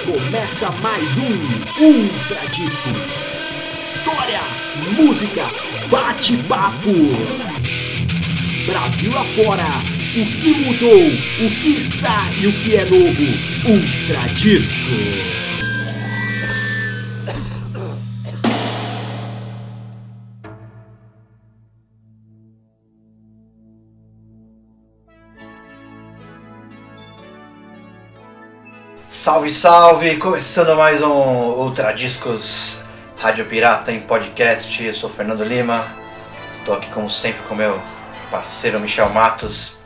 Começa mais um Ultra Discos. História, música, bate-papo. Brasil afora, o que mudou, o que está e o que é novo. Ultra Disco. Salve, salve! Começando mais um Ultra Discos Rádio Pirata em podcast. Eu sou Fernando Lima. Estou aqui como sempre com meu parceiro Michel Matos.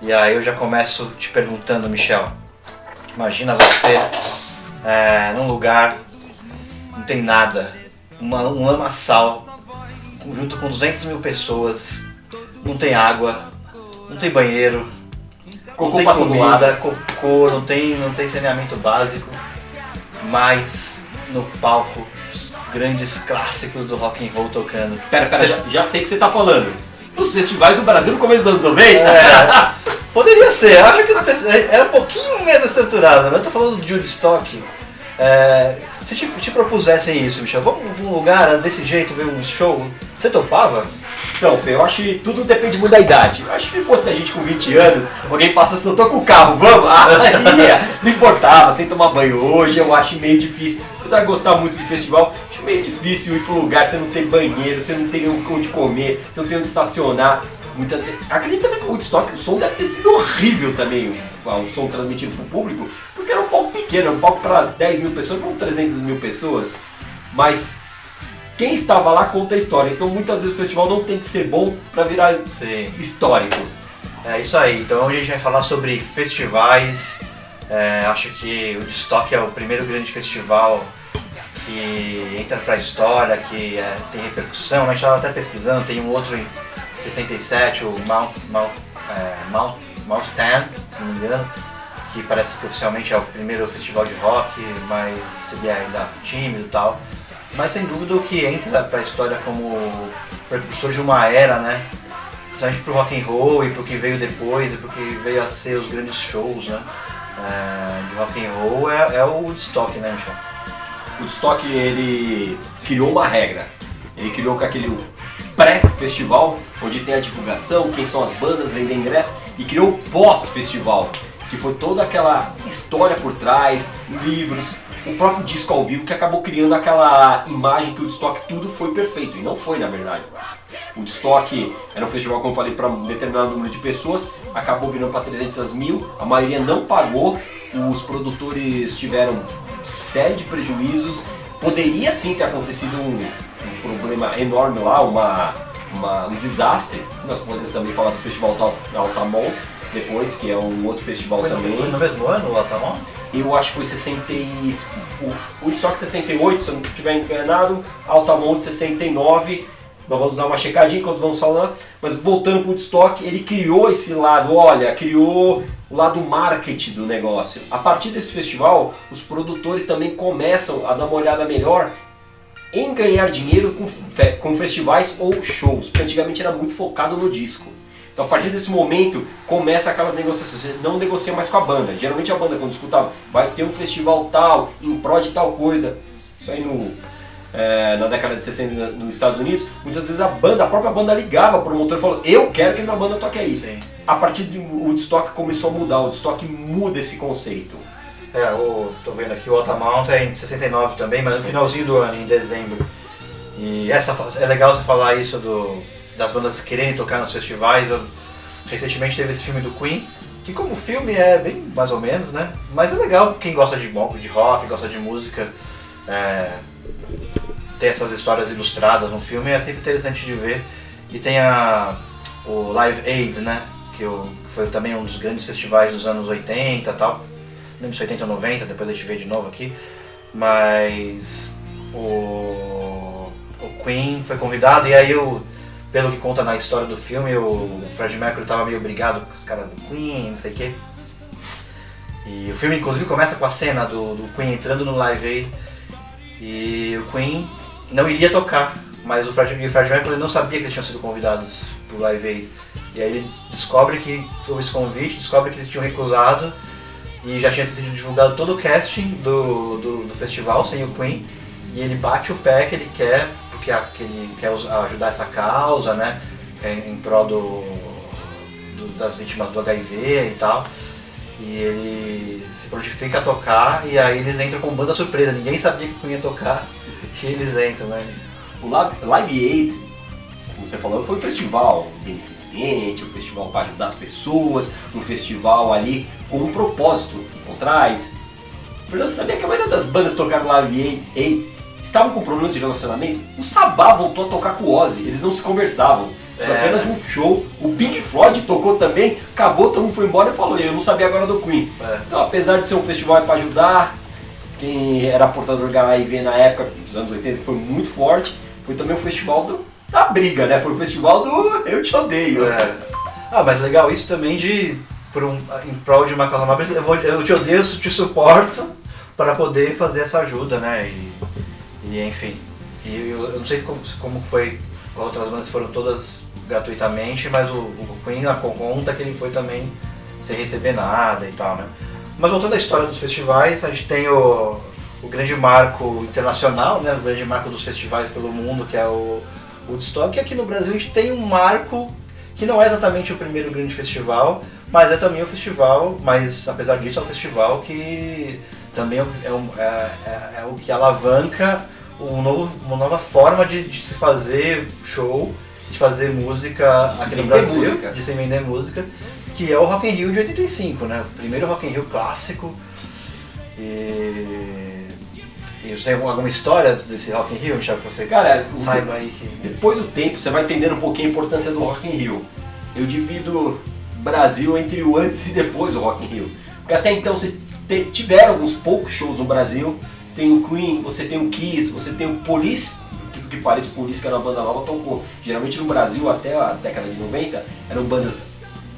E aí eu já começo te perguntando, Michel. Imagina você é, num lugar, não tem nada, uma, um lamaçal, junto com 200 mil pessoas, não tem água, não tem banheiro, não tem comida, cocô, não tem, não tem saneamento básico, mas no palco os grandes clássicos do rock and roll tocando. Pera, pera, já, já sei que você tá falando. Os festivais do Brasil no começo dos anos 90? É, poderia ser, eu acho que é um pouquinho menos estruturado, mas eu tô falando de Woodstock. É, se te, te propusessem isso, Michel, vamos pra um lugar desse jeito ver um show, você topava? Então, Fê, eu acho que tudo depende muito da idade. Eu acho que se fosse a gente com 20 anos, alguém passa assim, eu tô com o carro, vamos? Ia. não importava, sem tomar banho. Hoje eu acho meio difícil. Apesar de gostar muito de festival, acho meio difícil ir pro lugar, você não tem banheiro, você não tem onde comer, você não tem onde estacionar. Muita... Acredito também que o Woodstock, o som deve ter sido horrível também, o, som transmitido pro público, porque era um palco pequeno, um palco para 10 mil pessoas, foram 300 mil pessoas. Mas quem estava lá conta a história. Então muitas vezes o festival não tem que ser bom para virar Sim. histórico. É isso aí, então hoje a gente vai falar sobre festivais. É, acho que o Woodstock é o primeiro grande festival que entra pra história, que é, tem repercussão. A gente estava até pesquisando, tem um outro em 67, o Mount, Mount, é, Mount, Mount Tan, se não me engano, que parece que oficialmente é o primeiro festival de rock, mas ele é ainda tímido e tal. Mas sem dúvida o que entra pra história como precursor de uma era, né? Principalmente pro rock and roll e pro que veio depois e pro que veio a ser os grandes shows, né? É, de rock and roll é, é o Woodstock, né, Michel? O Woodstock ele criou uma regra. Ele criou com aquele pré-festival, onde tem a divulgação, quem são as bandas, vender ingresso, e criou o pós-festival, que foi toda aquela história por trás, livros, o próprio disco ao vivo que acabou criando aquela imagem que o Woodstock tudo foi perfeito, e não foi na verdade. O Woodstock era um festival, como eu falei, para um determinado número de pessoas, acabou virando para 300 mil, a maioria não pagou, os produtores tiveram série de prejuízos, poderia sim ter acontecido um, um problema enorme lá, uma, uma- um desastre. Nós podemos também falar do Festival da Altamont, depois, que é um outro festival Foi no, também. foi no mesmo ano o Altamont? Eu acho que foi 60 e... O Woodstock 68, se eu não estiver enganado, Altamont 69. Nós vamos dar uma checadinha enquanto vamos falar. Mas voltando para o Woodstock, ele criou esse lado, olha, criou o lado marketing do negócio. A partir desse festival, os produtores também começam a dar uma olhada melhor em ganhar dinheiro com, com festivais ou shows, porque antigamente era muito focado no disco. Então a partir desse momento começa aquelas negociações, você não negocia mais com a banda. Geralmente a banda quando escutava, vai ter um festival tal, em prol de tal coisa. Isso aí no, é, na década de 60 na- nos Estados Unidos, muitas vezes a banda, a própria banda ligava pro promotor e falou, eu quero que a minha banda toque aí. Sim. A partir do Woodstock começou a mudar, o Woodstock muda esse conceito. É, o, tô vendo aqui o Altamont é em 69 também, mas no finalzinho do ano, em dezembro. E essa, é legal você falar isso do, das bandas quererem tocar nos festivais. Recentemente teve esse filme do Queen, que como filme é bem mais ou menos, né? Mas é legal quem gosta de, de rock, gosta de música, é, ter essas histórias ilustradas no filme é sempre interessante de ver. E tem a, o Live Aid, né? Que foi também um dos grandes festivais dos anos 80 e tal. Lembro se 80 ou 90, depois a gente vê de novo aqui. Mas o, o Queen foi convidado e aí o, pelo que conta na história do filme, o Fred Mercury tava meio brigado com os caras do Queen, não sei o quê. E o filme inclusive começa com a cena do, do Queen entrando no Live Aid e o Queen não iria tocar, mas o Fred, o Fred Mercury não sabia que eles tinham sido convidados pro Live Aid. E aí ele descobre que houve esse convite, descobre que eles tinham recusado e já tinha sido divulgado todo o casting do, do, do festival sem o Queen. E ele bate o pé que ele quer, que ele quer ajudar essa causa, né? Em, em prol do, do- das vítimas do HIV e tal. E ele se prontifica a tocar e aí eles entram com banda surpresa. Ninguém sabia que Queen ia tocar e eles entram, né? O Live, Aid, como você falou, foi um festival beneficente, um festival para ajudar as pessoas, um festival ali com um propósito contra AIDS. Fernando, sabia que a maioria das bandas tocaram Live Aid estavam com problemas de relacionamento? O Sabá voltou a tocar com o Ozzy, eles não se conversavam. Foi É. apenas um show. O Pink Floyd tocou também, acabou, todo mundo foi embora e falou, eu não sabia agora do Queen. É. Então, apesar de ser um festival para ajudar, quem era portador de HIV na época, nos anos 80, que foi muito forte, foi também um festival do- da briga, né? Foi o festival do Eu Te Odeio. É. Ah, mas legal isso também de, por um, em prol de uma causa eu, vou, eu te odeio, eu te suporto para poder fazer essa ajuda, né? E, e, enfim, e eu, eu não sei como, como foi, as outras bandas foram todas gratuitamente, mas o, o Queen a conta que ele foi também sem receber nada e tal, né? Mas voltando à história dos festivais, a gente tem o, o grande marco internacional, né? O grande marco dos festivais pelo mundo, que é o Woodstock. E aqui no Brasil a gente tem um marco que não é exatamente o primeiro grande festival, mas é também o festival, mas apesar disso é um festival que também é, um- é- é- é o que alavanca um novo- uma nova forma de, de se fazer show, de fazer música aqui no Brasil, música. de se vender música, que é o Rock in Rio de 85, né? O primeiro Rock in Rio clássico. E, e você tem alguma história desse Rock in Rio, Michel, que você Cara, saiba aí que... Depois do tempo, você vai entendendo um pouquinho a importância do Rock in Rio. Eu divido Brasil entre o antes e depois do Rock in Rio. Porque até então você tiveram alguns poucos shows no Brasil. Você tem o Queen, você tem o Kiss, você tem o Police, que, que parece o Police, que era uma banda nova, tocou. Geralmente no Brasil, até a década de 90, eram bandas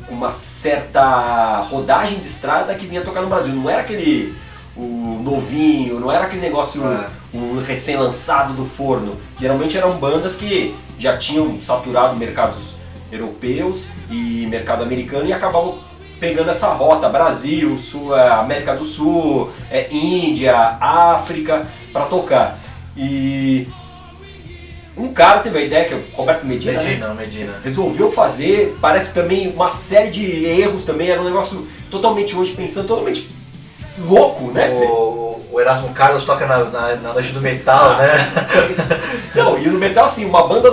com uma certa rodagem de estrada que vinha tocar no Brasil. Não era aquele o novinho, não era aquele negócio É. um recém-lançado do forno. Geralmente eram bandas que já tinham saturado mercados europeus e mercado americano e acabavam pegando essa rota Brasil, Sul, eh, América do Sul, eh, Índia, África para tocar. E um cara teve a ideia que é o Roberto Medina, né? Medina, Medina. resolveu fazer, parece também uma série de erros também, era um negócio totalmente hoje pensando, totalmente louco, né, Fê? O, o Erasmo Carlos toca na, na, na noite do metal, Ah. né? Não, e no metal, assim, uma banda.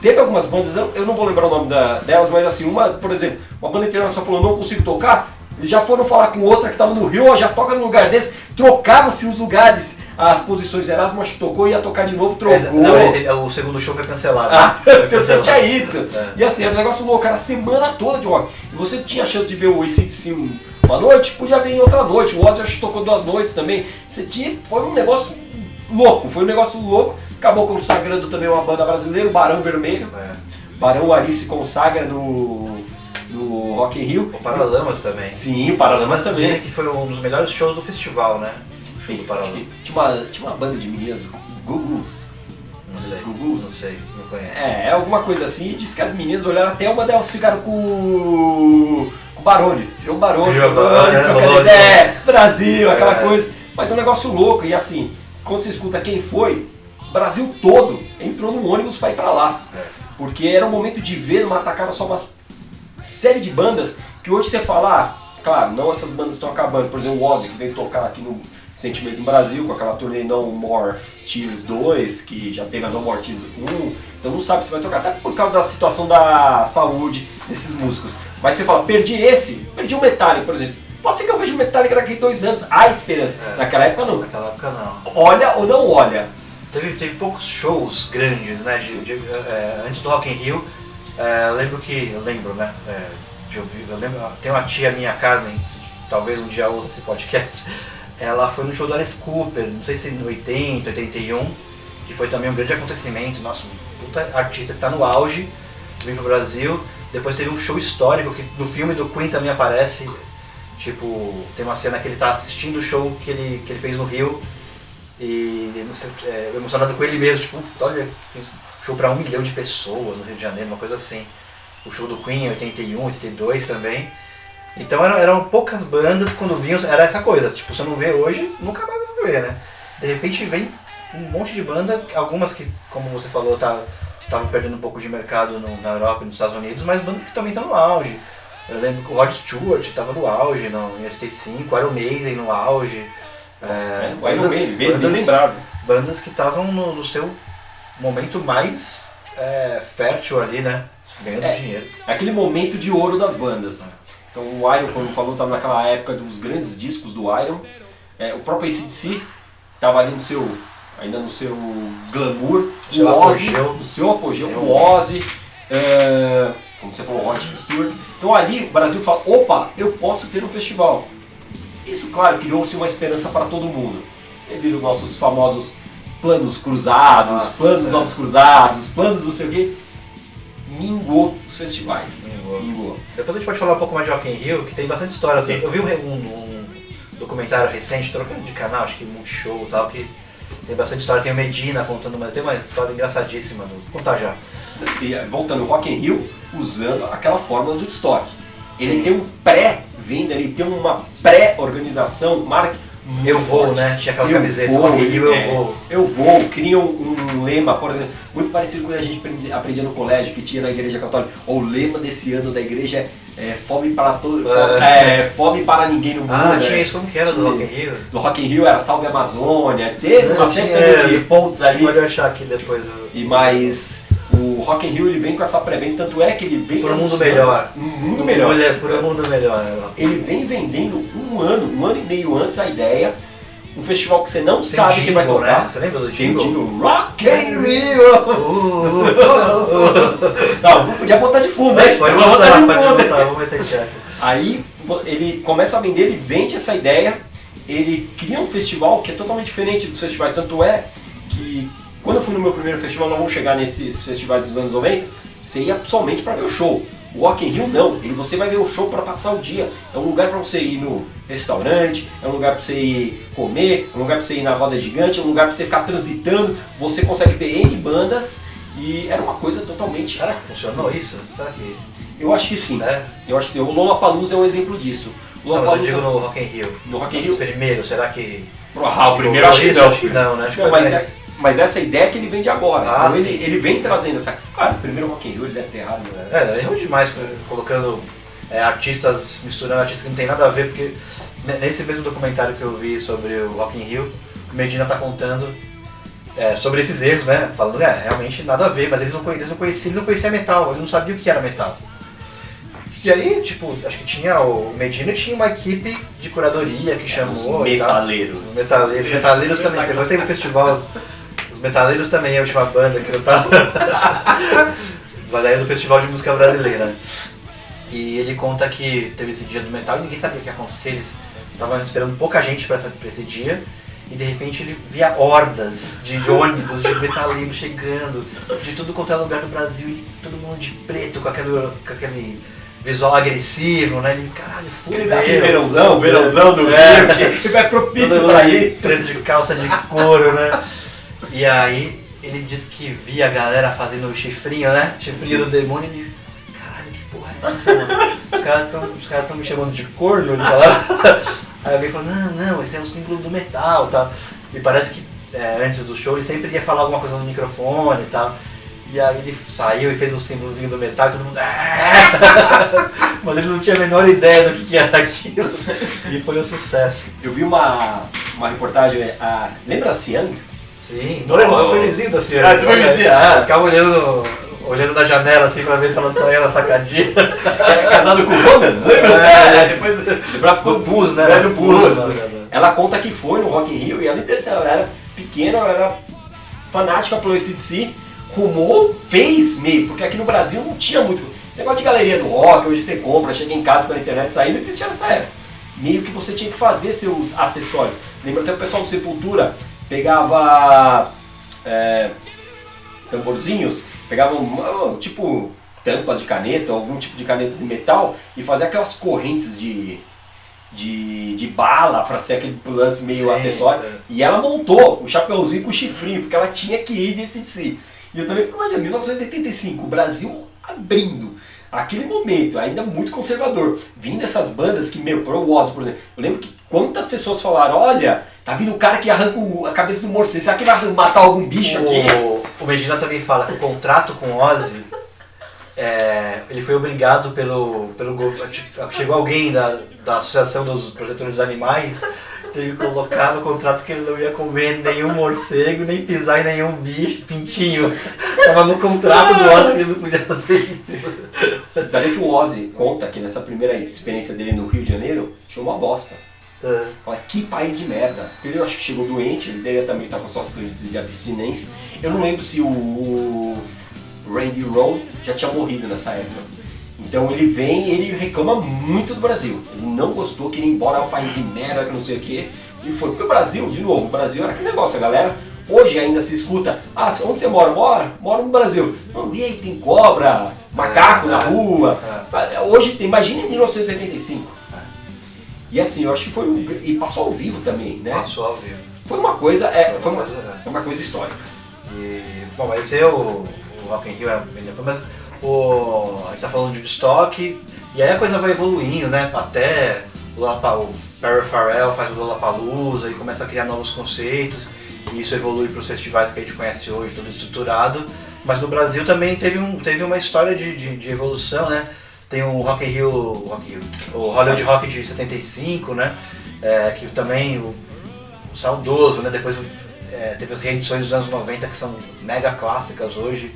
Teve algumas bandas, eu, não vou lembrar o nome da- delas, mas assim, uma, por exemplo, uma banda internacional falou, não consigo tocar, eles já foram falar com outra que estava no Rio, ó, já toca no lugar desse, trocava-se os lugares, as posições, Erasmo acho que tocou, ia tocar de novo, trocou. É, não, ele- o segundo show foi cancelado. Ah, Foi eu cancelado. tinha isso. É. E assim, era um negócio louco, era a semana toda de rock. E você tinha a chance de ver o ACDC um- uma noite, podia ver em outra noite. O Ozzy acho que tocou duas noites também. Você tinha, foi um negócio louco, foi um negócio louco. Acabou consagrando também uma banda brasileira, o Barão Vermelho. É. Barão Ari se consagra no, no Rock in Rio. O Paralamas também. Sim, o Paralamas também. Dizem que foi um dos melhores shows do festival, né? Sim, Paralamas. tinha uma, tinha uma banda de meninas, Gugus. Não sei, Gugus. não sei, não conheço. É, é alguma coisa assim. Diz que as meninas olharam até uma delas ficaram com o Barone. João Barone, João Barone, Barone, ideia, Brasil, aquela É. coisa. Mas é um negócio louco. E assim, quando você escuta quem foi, Brasil todo entrou num ônibus pra ir pra lá. É. Porque era um momento de ver uma tacada só uma série de bandas que hoje você fala, ah, claro, não essas bandas estão acabando. Por exemplo, o Ozzy que veio tocar aqui no Sentimento no Brasil com aquela turnê No More Tears 2, que já teve a No More Tears 1. Então não sabe se vai tocar, até por causa da situação da saúde desses músicos. Mas você fala, perdi esse, perdi o Metallica, por exemplo. Pode ser que eu veja o Metallica daqui dois anos. Há esperança. É. Naquela época não. Naquela época não. Olha ou não olha. Teve, teve poucos shows grandes, né? de- de- é, antes do Rock in Rio, é, lembro que. Eu lembro, né? é, de ouvir, eu lembro, tem uma tia minha, Carmen, talvez um dia ouça esse podcast. Ela foi no show do Alice Cooper, não sei se no 80, 81, que foi também um grande acontecimento. Nossa, um puta artista que tá no auge, veio pro Brasil. Depois teve um show histórico que no filme do Queen também aparece. Tipo, tem uma cena que ele tá assistindo o show que ele, que ele fez no Rio e sei, é, emocionado com ele mesmo, tipo, olha, show pra um milhão de pessoas no Rio de Janeiro, uma coisa assim. O show do Queen em 81, 82 também. Então eram, eram poucas bandas quando vinham, era essa coisa, tipo, você não vê hoje, nunca mais vai ver, né? De repente vem um monte de banda, algumas que, como você falou, tá, estavam perdendo um pouco de mercado no- na Europa e nos Estados Unidos, mas bandas que também estão no auge. Eu lembro que o Rod Stewart estava no auge não, em 85, o Iron Maiden no auge. É, Iron bandas- bem, bem bandas- lembrado. bandas que estavam no, no seu momento mais é, fértil ali, né? Ganhando É. dinheiro. É aquele momento de ouro das bandas. Então o Iron, como falou, estava naquela época dos grandes discos do Iron. É, o próprio ACDC estava ali no seu, ainda no seu glamour. Seu o Ozzy, no seu apogeu, É o Ozzy, é, como você falou, Rod Stewart. Então ali o Brasil fala, opa, eu posso ter um festival. Isso, claro, criou-se uma esperança para todo mundo. Devido aos nossos famosos planos cruzados, Nossa, planos é. novos cruzados, planos não sei o quê, mingou os festivais. Mingou. Mingou. Depois a gente pode falar um pouco mais de Rock in Rio, que tem bastante história. Eu, eu vi um, um- um documentário recente, trocando de canal, acho que Multishow e tal, que tem bastante história. Tem o Medina contando, mas tem uma história engraçadíssima. Vou contar já. E, eh, voltando ao Rock in Rio, usando aquela fórmula do estoque. Ele tem um pré-venda, ele tem uma pré-organização, marca. Eu vou, forte. né? Tinha aquela Eu camiseta, vou, eu é. vou. Eu vou, cria um, um lema, por exemplo, muito parecido com o que a gente aprendi- aprendia no colégio, que tinha na igreja católica. O lema desse ano da igreja é, é, fome para todo, É. é, fome para ninguém no mundo. Ah, né? tinha isso, como que era do. Rock in Rio? Do Rock in Rio era Salve Amazônia, teve uma Não, também de pontos ali. Pode achar aqui depois. eu- E mais o Rock in Rio ele vem com essa pré-venda, tanto é que ele vem Por um mundo melhor. Um mundo melhor. Olha, por um mundo melhor. né? Ele vem vendendo um ano, um ano e meio antes a ideia, um festival que você não Tem sabe quem vai jingle, tocar. né? Você lembra do Tem o jingle? jingle Rock in Rio! Uh, uh, uh, uh. Não, podia botar de fundo, né? Pode vou botar, de pode fundo. botar, vamos ver se a gente acha. Aí ele começa a vender, ele vende essa ideia, ele cria um festival que é totalmente diferente dos festivais, tanto é que quando eu fui no meu primeiro festival, não vamos chegar nesses festivais dos anos 90, você ia somente para ver o show. O Rock in Rio não, ele, você vai ver o show para passar o dia. É um lugar para você ir no restaurante, é um lugar para você ir comer, é um lugar para você ir na roda gigante, é um lugar para você ficar transitando. Você consegue ver N bandas e era uma coisa totalmente. Será que funcionou isso? Será que. Eu acho que sim. Né? Eu acho que o Lollapalooza é um exemplo disso. O Não, mas eu digo Lollapalooza no Rock in Rio. no Rock in Rio. primeiros, será que. Ah, o primeiro acho que não. Acho que não, né? Acho que Não, foi mas, é- mas essa ideia que ele vende agora. Ah, então ele, ele vem trazendo essa. Claro, o primeiro Rock in Rio ele deve ter errado, né? É, errou demais colocando é, artistas, misturando artistas que não tem nada a ver, porque ne- nesse mesmo documentário que eu vi sobre o Rock in Rio, o Medina tá contando é, sobre esses erros, né? Falando, é, realmente nada a ver, mas eles não, eles não conheciam, ele não conhecia metal, ele não sabia o que era metal. E aí, tipo, acho que tinha o Medina tinha uma equipe de curadoria que chamou Os e tal. metaleiros. Os metaleiros. Metaleiros também. Agora tem um festival. Os Metaleiros também é a última banda que eu tava. Mas aí é do Festival de Música Brasileira. E ele conta que teve esse dia do metal e ninguém sabia o que ia acontecer. Eles estavam esperando pouca gente pra esse dia. E de repente ele via hordas de ônibus, de metaleiros chegando, de tudo quanto é lugar do Brasil, e todo mundo de preto, com aquele, com aquele visual agressivo, né? Ele, caralho, fudeu. aquele verãozão, verãozão do É. Rio, que é propício pra isso. Preto de calça de couro, né? E aí ele disse que via a galera fazendo o chifrinho, né? Chifrinho do demônio e. Caralho, que porra é essa? Os caras tão, os caras tão me chamando de corno, ele. Aí alguém falou, não, não, esse é um símbolo do metal e tal. E parece que é, antes do show ele sempre ia falar alguma coisa no microfone e tal. E aí ele saiu e fez um símbolozinho do metal e todo mundo. "Ah!" Mas ele não tinha a menor ideia do que que era aquilo. E foi um sucesso. Eu vi uma, uma reportagem, a, lembra a Cian? Sim, não lembro, eu fui vizinho da senhora. Ah, você foi vizinho, ah. Eu ficava olhando, olhando da janela assim pra ver se ela saía na sacadinha. Era casado com o Ronan, lembra? É. É, depois, ela ficou Do Pus, né? É, do Pus. Né, né, Ela conta que foi no Rock in Rio e ela interessante, ela era pequena, ela era fanática pelo ACDC, rumou, fez meio, porque aqui no Brasil não tinha muito. Você gosta de galeria do rock, hoje você compra, chega em casa pela internet, isso aí não existia nessa época. Meio que você tinha que fazer seus acessórios. Lembra até o pessoal do Sepultura pegava é, tamborzinhos, pegavam ah, tipo tampas de caneta, algum tipo de caneta de metal e fazia aquelas correntes de, de, de bala para ser aquele lance meio Sim, acessório. é. E ela montou o chapeuzinho com o chifrinho, porque ela tinha que ir de si. E eu também fico imaginando, 1985, o Brasil abrindo. aquele momento, ainda muito conservador, vindo essas bandas que, meu, pro Ozzy, por exemplo, eu lembro que quantas pessoas falaram, olha, tá vindo o cara que arranca o- a cabeça do morcego, será que vai matar algum bicho aqui? O, o Medina também fala que o contrato com o Ozzy, é, ele foi obrigado pelo, pelo. Chegou alguém da, da Associação dos Protetores dos Animais, teve que colocar no contrato que ele não ia comer nenhum morcego, nem pisar em nenhum bicho, pintinho. Tava no contrato do Ozzy que ele não podia fazer isso. Sabe que o Ozzy conta que nessa primeira experiência dele no Rio de Janeiro, tinha uma bosta. É. Fala, que país de merda. Ele eu acho que chegou doente, ele também estar com suas crises de abstinência. Eu não lembro se o, o Randy Rowe já tinha morrido nessa época. Então ele vem e ele reclama muito do Brasil. Ele não gostou, queria ir embora, é um país de merda, que não sei o quê. E foi porque o Brasil, de novo, o Brasil era aquele negócio, a galera hoje ainda se escuta, ah, onde você mora? Mora? Moro no Brasil. Não, e aí, tem cobra, macaco É, na é, rua. é. Hoje tem, imagina em 1985. E assim, eu acho que foi um, e passou ao vivo também, né? Passou ao vivo. Foi uma coisa, é, foi uma, Foi uma coisa, histórica. E, bom, mas esse é o, o Rock in Rio, é mas o, a gente tá falando de estoque, e aí a coisa vai evoluindo, né? Até o, Lollapa- o Perry Farrell faz o Lollapalooza e começa a criar novos conceitos, e isso evolui para os festivais que a gente conhece hoje, tudo estruturado. Mas no Brasil também teve, um, teve uma história de, de, de evolução, né? Tem o Rock in Rio, o Rock in Rio, o Hollywood Rock de 75, né? É, que também o, o saudoso, né? Depois é, teve as reedições dos anos 90 que são mega clássicas hoje,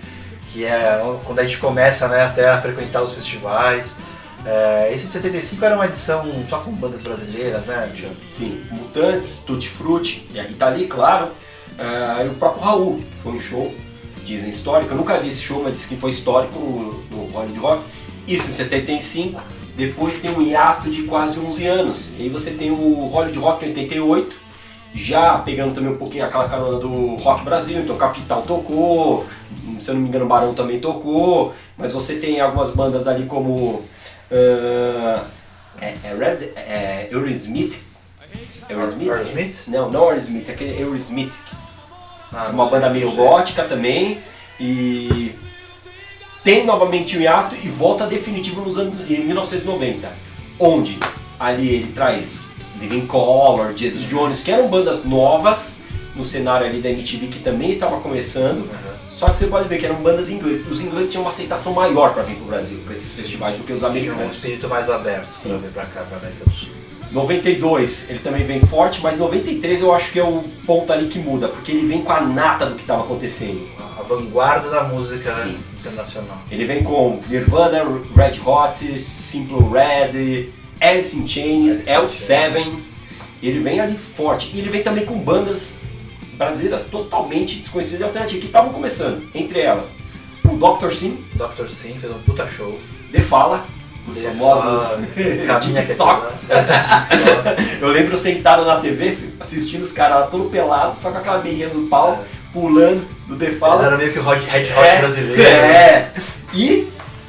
que é quando a gente começa né, até a frequentar os festivais. É, esse de 75 era uma edição só com bandas brasileiras, né? Tio? Sim, Mutantes, Tutti Frutti, e a Rita Lee, claro. Ah, e o próprio Raul, foi um show, dizem histórico. Eu nunca vi esse show, mas disse que foi histórico no, no Hollywood Rock. Isso em 75. Depois tem um hiato de quase 11 anos. E aí você tem o Hollywood Rock em 88, já pegando também um pouquinho aquela carona do Rock Brasil, então Capital tocou, se eu não me engano Barão também tocou, mas você tem algumas bandas ali como ah, é, é Red, é Aerosmith, Aerosmith? Aerosmith? Não, não Aerosmith, é aquele Aerosmith, Ah, uma banda meio gótica também e tem novamente o hiato e volta definitivo nos anos em 1990, onde ali ele traz Living Color, Jesus Jones, que eram bandas novas no cenário ali da MTV que também estava começando. Uhum. Só que você pode ver que eram bandas inglesas. Os ingleses tinham uma aceitação maior para vir pro Brasil, para esses festivais, do que os Tinha um americanos. espírito mais aberto pra vir pra cá, pra América do Sul. 92 ele também vem forte, mas 93 eu acho que é o ponto ali que muda, porque ele vem com a nata do que estava acontecendo. A vanguarda da música né, Sim. Internacional. Ele vem com Nirvana, Red Hot, Simple Red, Alice in Chains, Alice in L7. Ele vem ali forte. E ele vem também com bandas brasileiras totalmente desconhecidas e alternativas que estavam começando. Entre elas, o Dr. Sim, Dr. Sim fez um puta show. The Fala, os The famosos caminha Dick é Socks. Eu lembro sentado na TV, assistindo os caras lá todo pelado, só com aquela meinha no pau, pulando do The Fala. eram meio que o Red Hot brasileiro. É. E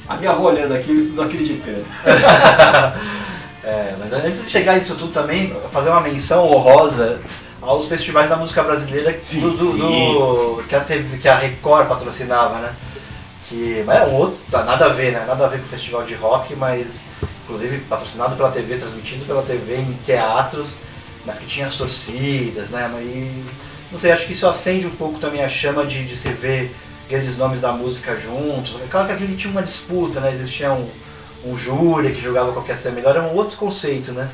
a minha avó olhando aquilo, não acreditando. É, mas antes de chegar nisso tudo também, fazer uma menção honrosa aos festivais da música brasileira que, Sim, do, sim. do- que, a TV, que a Record patrocinava, né? Que mas é um outro, tá, nada a ver, né? Nada a ver com o festival de rock, mas inclusive patrocinado pela TV, transmitido pela TV em teatros, mas que tinha as torcidas, né? Mas, e, não sei, acho que isso acende um pouco também a chama de, de se ver grandes nomes da música juntos. É Claro que aquele tinha uma disputa, né? Existia um, um júri que julgava qual que ia ser melhor, é um outro conceito, né?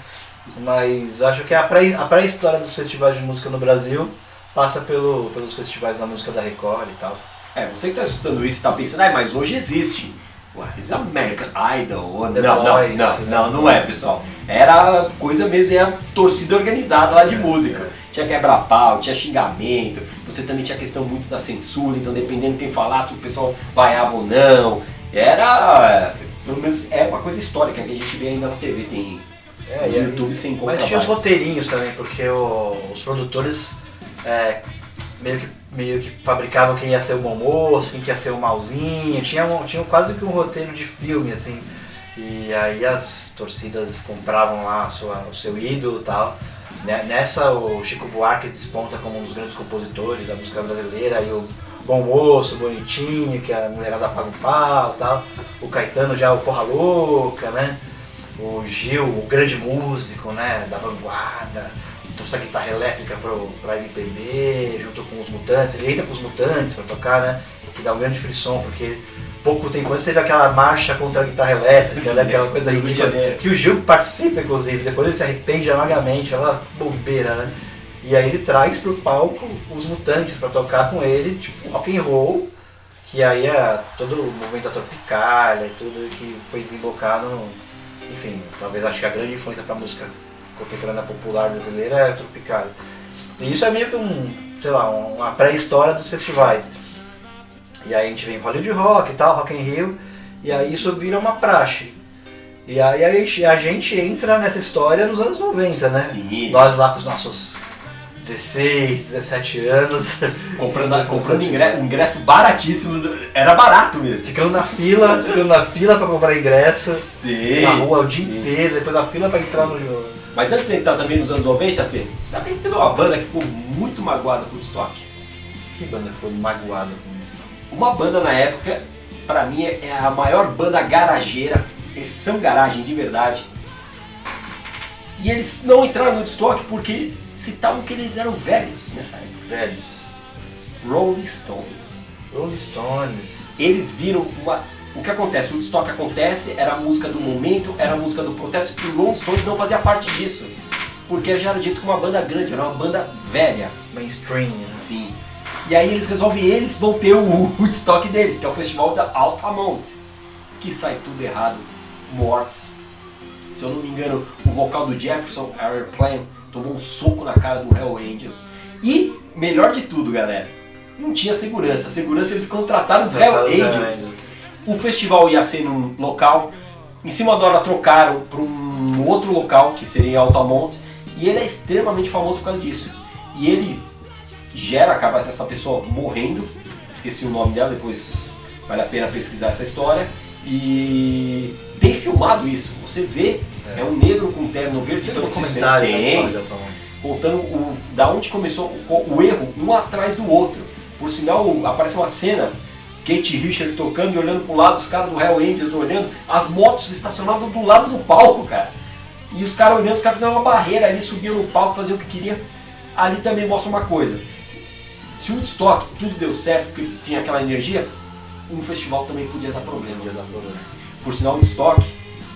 Mas acho que a pré- a pré-história dos festivais de música no Brasil passa pelo, pelos festivais da música da Record e tal. É, você que tá escutando isso e tá pensando, ah, mas hoje existe. Ué, isso é American Idol. ou- The não, Voice, não, não, né? não, não é, pessoal. Era coisa mesmo, era torcida organizada lá de É, música. é. Tinha quebra-pau, tinha xingamento, você também tinha questão muito da censura, então dependendo de quem falasse, o pessoal vaiava ou não. Era, pelo menos, é uma coisa histórica que a gente vê ainda na TV, tem É, no YouTube sem encontra Mas tinha os vários. roteirinhos também, porque o- os produtores é, meio, que, meio que fabricavam quem ia ser o bom moço, quem que ia ser o malzinho, tinha, tinha quase que um roteiro de filme, assim. E aí as torcidas compravam lá sua, o seu ídolo e tal. Ne- Nessa o Chico Buarque desponta como um dos grandes compositores da música brasileira e o bom moço, bonitinho, que a mulherada paga um pau tal. O Caetano já é o porra louca, né? O Gil, o grande músico, né? Da vanguarda, trouxe a guitarra elétrica pro, pra MPB, junto com os mutantes, ele entra com os mutantes pra tocar, né? Que dá um grande frisson, porque pouco tempo antes teve aquela marcha contra a guitarra elétrica, né? Aquela coisa ridícula. Que o Gil participa, inclusive, depois ele se arrepende amargamente, aquela bobeira, né? E aí ele traz pro palco os mutantes pra tocar com ele, tipo rock and roll, que aí é todo o movimento da Tropicália e tudo que foi desembocado no, enfim, talvez acho que a grande influência pra música contemporânea popular brasileira é a Tropicália. E isso é meio que um, sei lá, uma pré-história dos festivais. E aí a gente vem Hollywood Rock e tal, Rock in Rio, e aí isso vira uma praxe. E aí a gente, a gente entra nessa história nos anos 90, né? Sim. Nós lá com os nossos 16, 17 anos, Comprando, comprando ingresso, ingresso baratíssimo, era barato mesmo. ficando na fila, ficando na fila pra comprar ingresso, Sim. na rua o dia sim. inteiro, depois a fila pra entrar no jogo. Mas antes de entrar também nos anos 90, Fê, você sabia que teve uma banda que ficou muito magoada com o Woodstock? Que banda ficou magoada com? Uma banda na época, pra mim, é a maior banda garageira. Eles são garagem de verdade. E eles não entraram no Woodstock porque citavam que eles eram velhos nessa época. Velhos. Rolling Stones. Rolling Stones. Eles viram uma... O que acontece? O Woodstock acontece, era a música do momento, era a música do protesto, e o Rolling Stones não fazia parte disso. Porque já era dito como uma banda grande, era uma banda velha. Mainstream, né? Sim. E aí eles resolvem, eles vão ter o Woodstock deles, que é o festival da Altamont. Que sai tudo errado, mortes. Se eu não me engano, o vocal do Jefferson Airplane tomou um soco na cara do Hell Angels. E, melhor de tudo, galera, não tinha segurança. A segurança eles contrataram os Hell Angels. O festival ia ser num local, em cima da hora trocaram para um outro local, que seria em Altamont, e ele é extremamente famoso por causa disso. E ele gera, acaba essa pessoa morrendo, esqueci o nome dela, depois vale a pena pesquisar essa história, e tem filmado isso, você vê, é, um negro com terno verde, pelo um veem, né, tem, Altamont. contando o, da onde começou o, o erro, um atrás do outro. Por sinal, aparece uma cena, Kate Richard tocando e olhando pro lado, os caras do Hell Angels olhando, as motos estacionadas do lado do palco, cara. E os caras olhando, os caras fizeram uma barreira ali, subiam no palco, faziam o que queriam. Ali também mostra uma coisa. Se o Woodstock tudo deu certo, porque tinha aquela energia, um festival também podia dar problema. Podia dar problema. Por sinal, o Woodstock,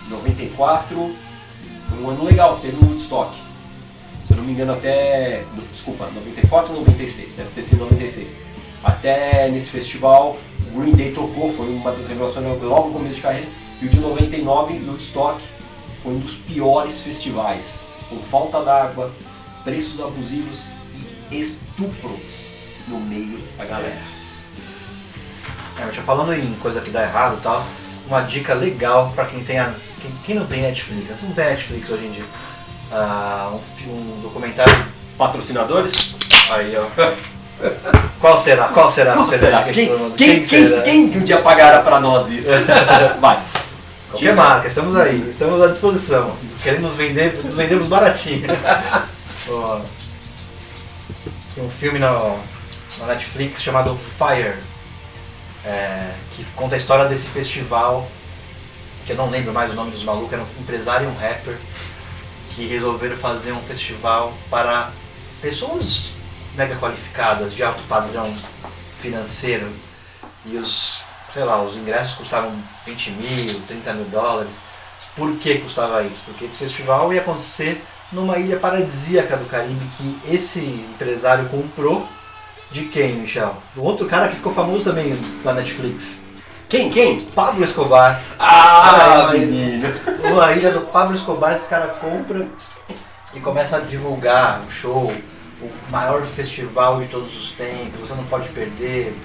94, foi um ano legal, teve o Woodstock. Se eu não me engano, até. Desculpa, 94 ou 96, deve ter sido 96. Até nesse festival, o Green Day tocou, foi uma das revelações logo no começo de carreira. E o de 99, o Woodstock, foi um dos piores festivais. Com falta d'água, preços abusivos e estupros no meio da galera. É, mas já falando em coisa que dá errado e tal, uma dica legal pra quem tem a, quem, quem não tem Netflix, não tem Netflix hoje em dia. Ah, um, um documentário Patrocinadores? aí, ó. Qual será? Qual será? Qual será? que Quem, quem, quem, será? quem que um dia pagará pra nós isso? Vai. Qualquer marca, estamos aí, estamos à disposição. Queremos nos vender, nos vendemos baratinho. Um filme na, na Netflix chamado Fire, é, que conta a história desse festival, que eu não lembro mais o nome dos malucos, era um empresário e um rapper, que resolveram fazer um festival para pessoas mega qualificadas, de alto padrão financeiro, e os, sei lá, os ingressos custavam 20 mil, 30 mil dólares. Por que custava isso? Porque esse festival ia acontecer numa ilha paradisíaca do Caribe que esse empresário comprou de quem, Michel? Do outro cara que ficou famoso também na Netflix. Quem, quem? Pablo Escobar. Ah, Ah, menino. A ilha do Pablo Escobar, esse cara compra e começa a divulgar o show, o maior festival de todos os tempos, você não pode perder,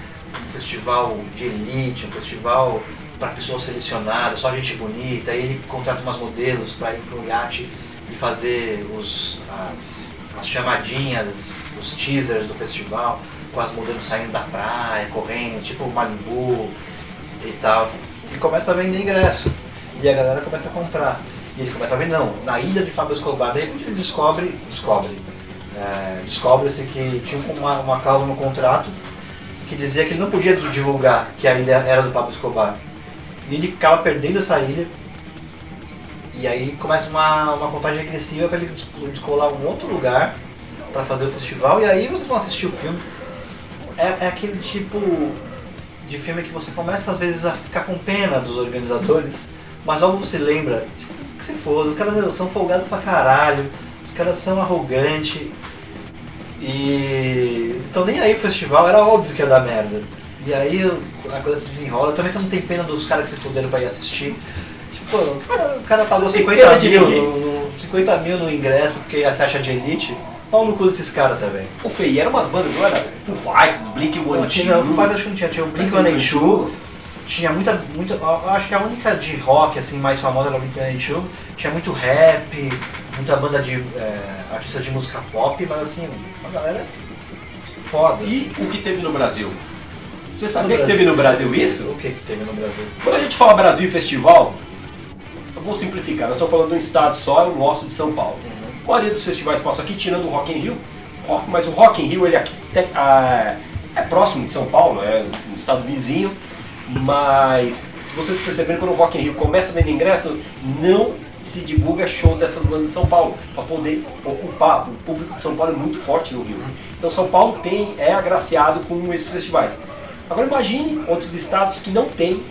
um festival de elite, um festival para pessoas selecionadas, só gente bonita, aí ele contrata umas modelos para ir pro iate e fazer os, as, as chamadinhas, os teasers do festival, com as modelos saindo da praia, correndo, tipo Malibu e tal. E começa a vender ingresso. E a galera começa a comprar. E ele começa a ver, não, na ilha de Pablo Escobar, repente ele descobre, descobre, é, descobre-se que tinha uma, uma cláusula no contrato que dizia que ele não podia divulgar que a ilha era do Pablo Escobar. E ele acaba perdendo essa ilha. E aí começa uma, uma contagem regressiva para ele descolar um outro lugar para fazer o festival. E aí vocês vão assistir o filme. É, é aquele tipo de filme que você começa às vezes a ficar com pena dos organizadores, mas logo você lembra, tipo, que se for, os caras são folgados pra caralho, os caras são arrogantes. E. Então nem aí o festival era óbvio que ia dar merda. E aí a coisa se desenrola. Também você não tem pena dos caras que se fuderam pra ir assistir. Tipo, o cara pagou 50 mil, no, no, 50 mil no ingresso porque ia se acha de elite. Pau no cu desses caras também. O Fei era umas bandas, não era? Full Fighters, Blink One Não, tinha, Foo Fighters acho que não tinha. Tinha o Blink One Two. Tinha muita, muita. eu Acho que a única de rock assim mais famosa era o Blink One Two. Tinha muito rap, muita banda de é, artistas de música pop, mas assim, uma galera foda. E o que teve no Brasil? Você sabia que teve no Brasil isso? O que, que teve no Brasil? Quando a gente fala Brasil Festival, eu vou simplificar, nós estamos falando de um estado só, eu gosto de São Paulo. A maioria dos festivais passam aqui, tirando o Rock in Rio, rock, mas o Rock in Rio ele é, é próximo de São Paulo, é um estado vizinho, mas se vocês perceberem quando o Rock in Rio começa a vender ingresso, não se divulga shows dessas bandas de São Paulo, para poder ocupar. O público de São Paulo é muito forte no Rio. Então São Paulo tem, é agraciado com esses festivais. Agora imagine outros estados que não têm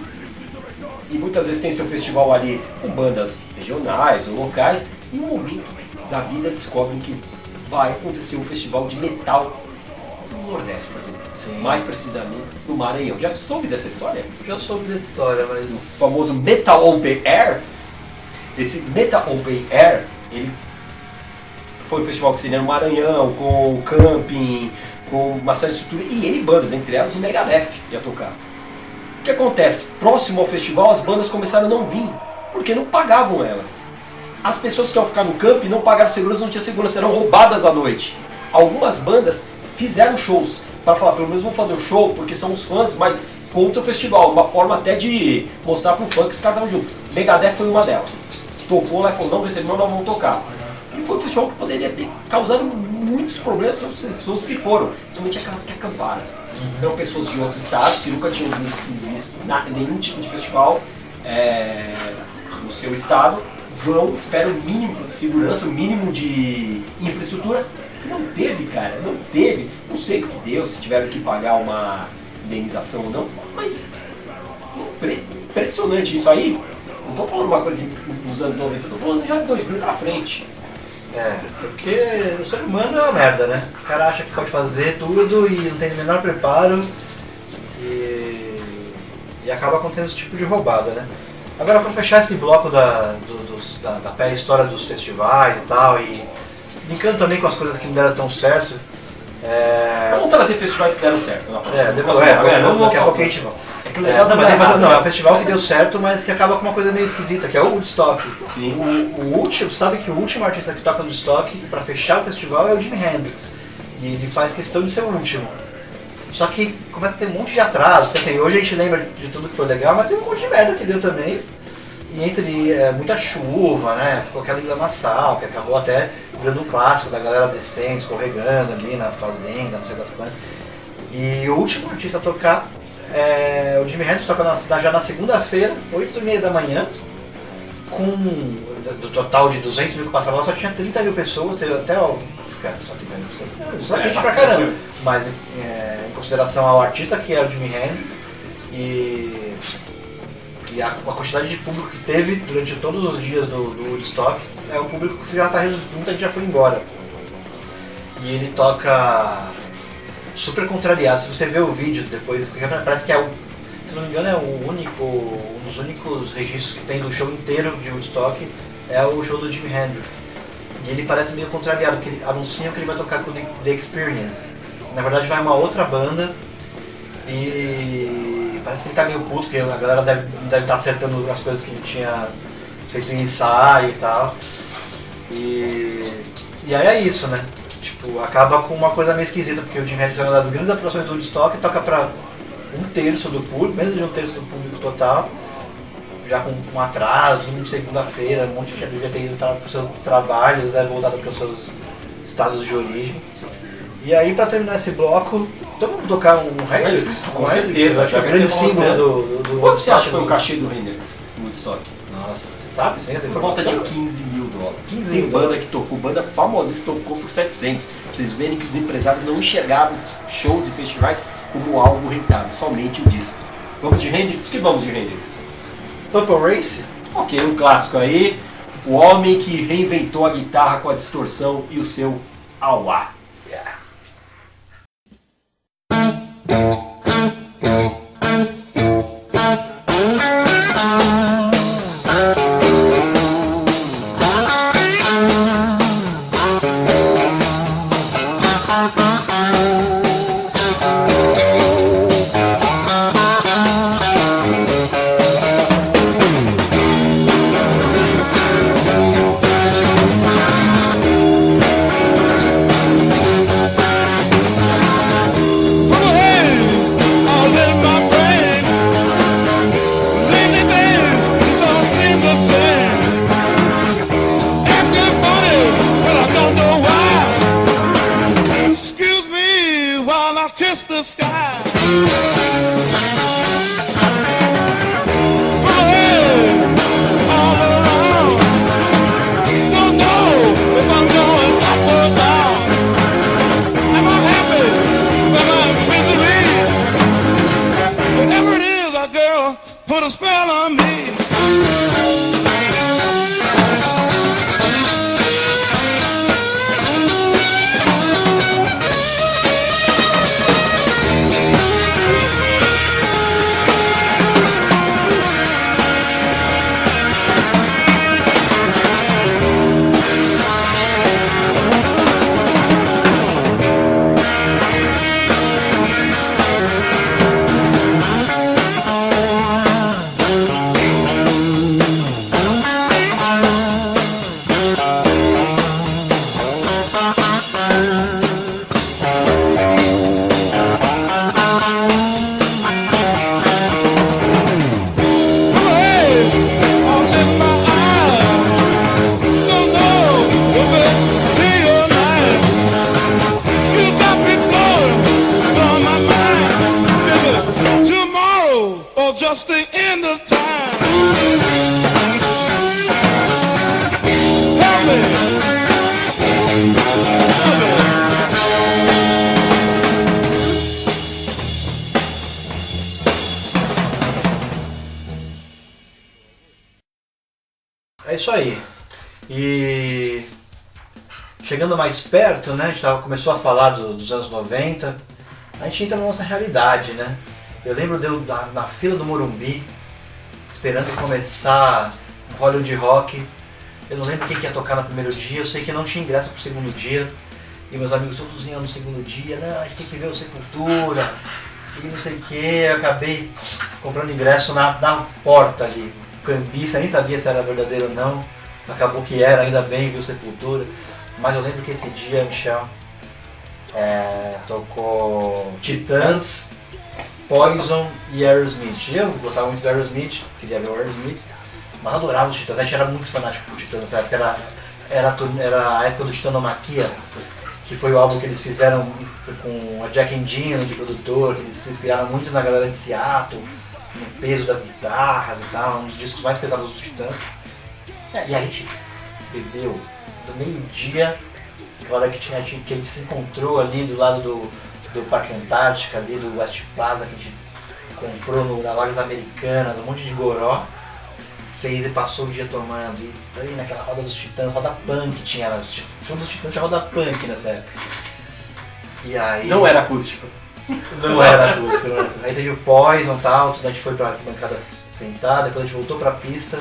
e muitas vezes tem seu festival ali com bandas regionais ou locais, e um momento da vida descobrem que vai acontecer um festival de metal no Nordeste, por exemplo. Sim. Mais precisamente no Maranhão. Já soube dessa história? Já soube dessa história, mas. O famoso Metal Open Air. Esse Metal Open Air, ele foi um festival que se no Maranhão, com camping, com uma série de estrutura e N bandas, entre elas o Megadeth ia tocar. O que acontece? Próximo ao festival, as bandas começaram a não vir, porque não pagavam elas as pessoas que iam ficar no camp não pagaram segurança, não tinha segurança, eram roubadas à noite. Algumas bandas fizeram shows para falar, pelo menos vou fazer o show porque são os fãs, mas contra o festival, uma forma até de mostrar pro fã que os caras estavam juntos. Megadeth foi uma delas. Tocou lá e falou, não recebeu, não vamos tocar. E foi um festival que poderia ter causado muitos problemas para as pessoas que foram, somente aquelas que acamparam. Então pessoas de outros estados que nunca tinham visto, visto nenhum tipo de festival é, no seu estado vão, esperam o mínimo de segurança, o mínimo de infraestrutura. Não teve, cara, não teve. Não sei o que deu, se tiveram que pagar uma indenização ou não, mas impre impressionante isso aí. Não estou falando uma coisa dos anos 90, estou falando já de 2000 pra frente. É, porque o ser humano é uma merda, né? O cara acha que pode fazer tudo e não tem o menor preparo e, e acaba acontecendo esse tipo de roubada, né? Agora, para fechar esse bloco da, do, dos, da, da pré-história dos festivais e tal, e brincando também com as coisas que não deram tão certo. É... Vamos trazer festivais que deram certo. Não, é, depois, é, vamos, vamos, daqui a pouco a gente vai. É que o legal é, não, mas, é, mas, não, é um festival que deu certo, mas que acaba com uma coisa meio esquisita, que é o Woodstock. Sim. O, o último, sabe que o último artista que toca no Woodstock, para fechar o festival, é o Jimi Hendrix. E ele faz questão de ser o último. Só que começa a ter um monte de atraso. Porque, assim, hoje a gente lembra de tudo que foi legal, mas tem um monte de merda que deu também. E entre é, muita chuva, né? Ficou aquela lamaçal, que acabou até virando um clássico da galera descendo, escorregando ali na fazenda, não sei das quantas. E o último artista a tocar, é, o Jimmy Hendrix toca na, já na segunda-feira, 8 e meia da manhã, com do total de 200 mil que passaram lá, só tinha 30 mil pessoas, até cara, só 30 mil pessoas, só é, gente pra caramba. Mas é, em consideração ao artista que é o Jimi Hendrix, e e a, a, quantidade de público que teve durante todos os dias do, do Woodstock é um público que já tá muita gente já foi embora. E ele toca super contrariado. Se você ver o vídeo depois, parece que é o, se não me engano, é o único, um dos únicos registros que tem do show inteiro de Woodstock é o show do Jimi Hendrix. E ele parece meio contrariado, porque ele anuncia que ele vai tocar com The Experience. Na verdade vai uma outra banda e parece que ele tá meio puto, porque a galera deve estar deve tá acertando as coisas que ele tinha feito em ensaio e tal. E, e aí é isso, né? Tipo, acaba com uma coisa meio esquisita, porque o Jim Hendrix é uma das grandes atrações do Woodstock, toca pra um terço do público, menos de um terço do público total, já com um atraso, de segunda-feira, um monte de gente já devia ter ido para os seus trabalhos, né, voltado para os seus estados de origem. E aí, pra terminar esse bloco, então vamos tocar um Hendrix? Com Hendrix, certeza, acho que é o grande falou símbolo do, do, do Quanto você acha que foi o cachê do Hendrix no Woodstock? Nossa, você sabe sim essa Por volta de 15 mil dólares. 15 Tem mil banda dólares. que tocou, banda famosíssima que tocou por 700. Pra vocês verem que os empresários não enxergavam shows e festivais como algo rentável, somente o disco. Vamos de Hendrix? O que vamos de Hendrix? Purple Race? Ok, um clássico aí. O homem que reinventou a guitarra com a distorção e o seu auá. Excuse né? A gente tava, começou a falar do- dos anos 90, a gente entra na nossa realidade, né? Eu lembro de eu na, na fila do Morumbi, esperando começar um Hollywood Rock. Eu não lembro quem que ia tocar no primeiro dia, eu sei que não tinha ingresso pro segundo dia. E meus amigos todos iam no segundo dia, não, a gente tem que ver o Sepultura, e não sei o que, eu acabei comprando ingresso na, na porta ali. O cambista nem sabia se era verdadeiro ou não. Acabou que era, ainda bem, viu Sepultura. Mas eu lembro que esse dia, Michel, é, tocou Titãs, Poison e Aerosmith. Eu gostava muito do Aerosmith, queria ver o Aerosmith, mas adorava os Titãs. A gente era muito fanático por Titãs nessa época. Era, era, era a época do Titanomaquia, que foi o álbum que eles fizeram com a Jack Endino de produtor, que eles se inspiraram muito na galera de Seattle, no peso das guitarras e tal, um dos discos mais pesados dos Titãs. E a gente bebeu do meio-dia, hora que, tinha, que a gente se encontrou ali do lado do, do Parque Antártica, ali do West Plaza, que a gente comprou no, na Lojas Americanas, um monte de goró, fez e passou o dia tomando. E ali naquela roda dos titãs, roda punk tinha, o show dos titãs tinha roda punk nessa época. E aí. Não era acústico. Não era acústico, não era acústico. Aí teve o Poison e tal, a gente foi pra bancada sentada, depois a gente voltou pra pista.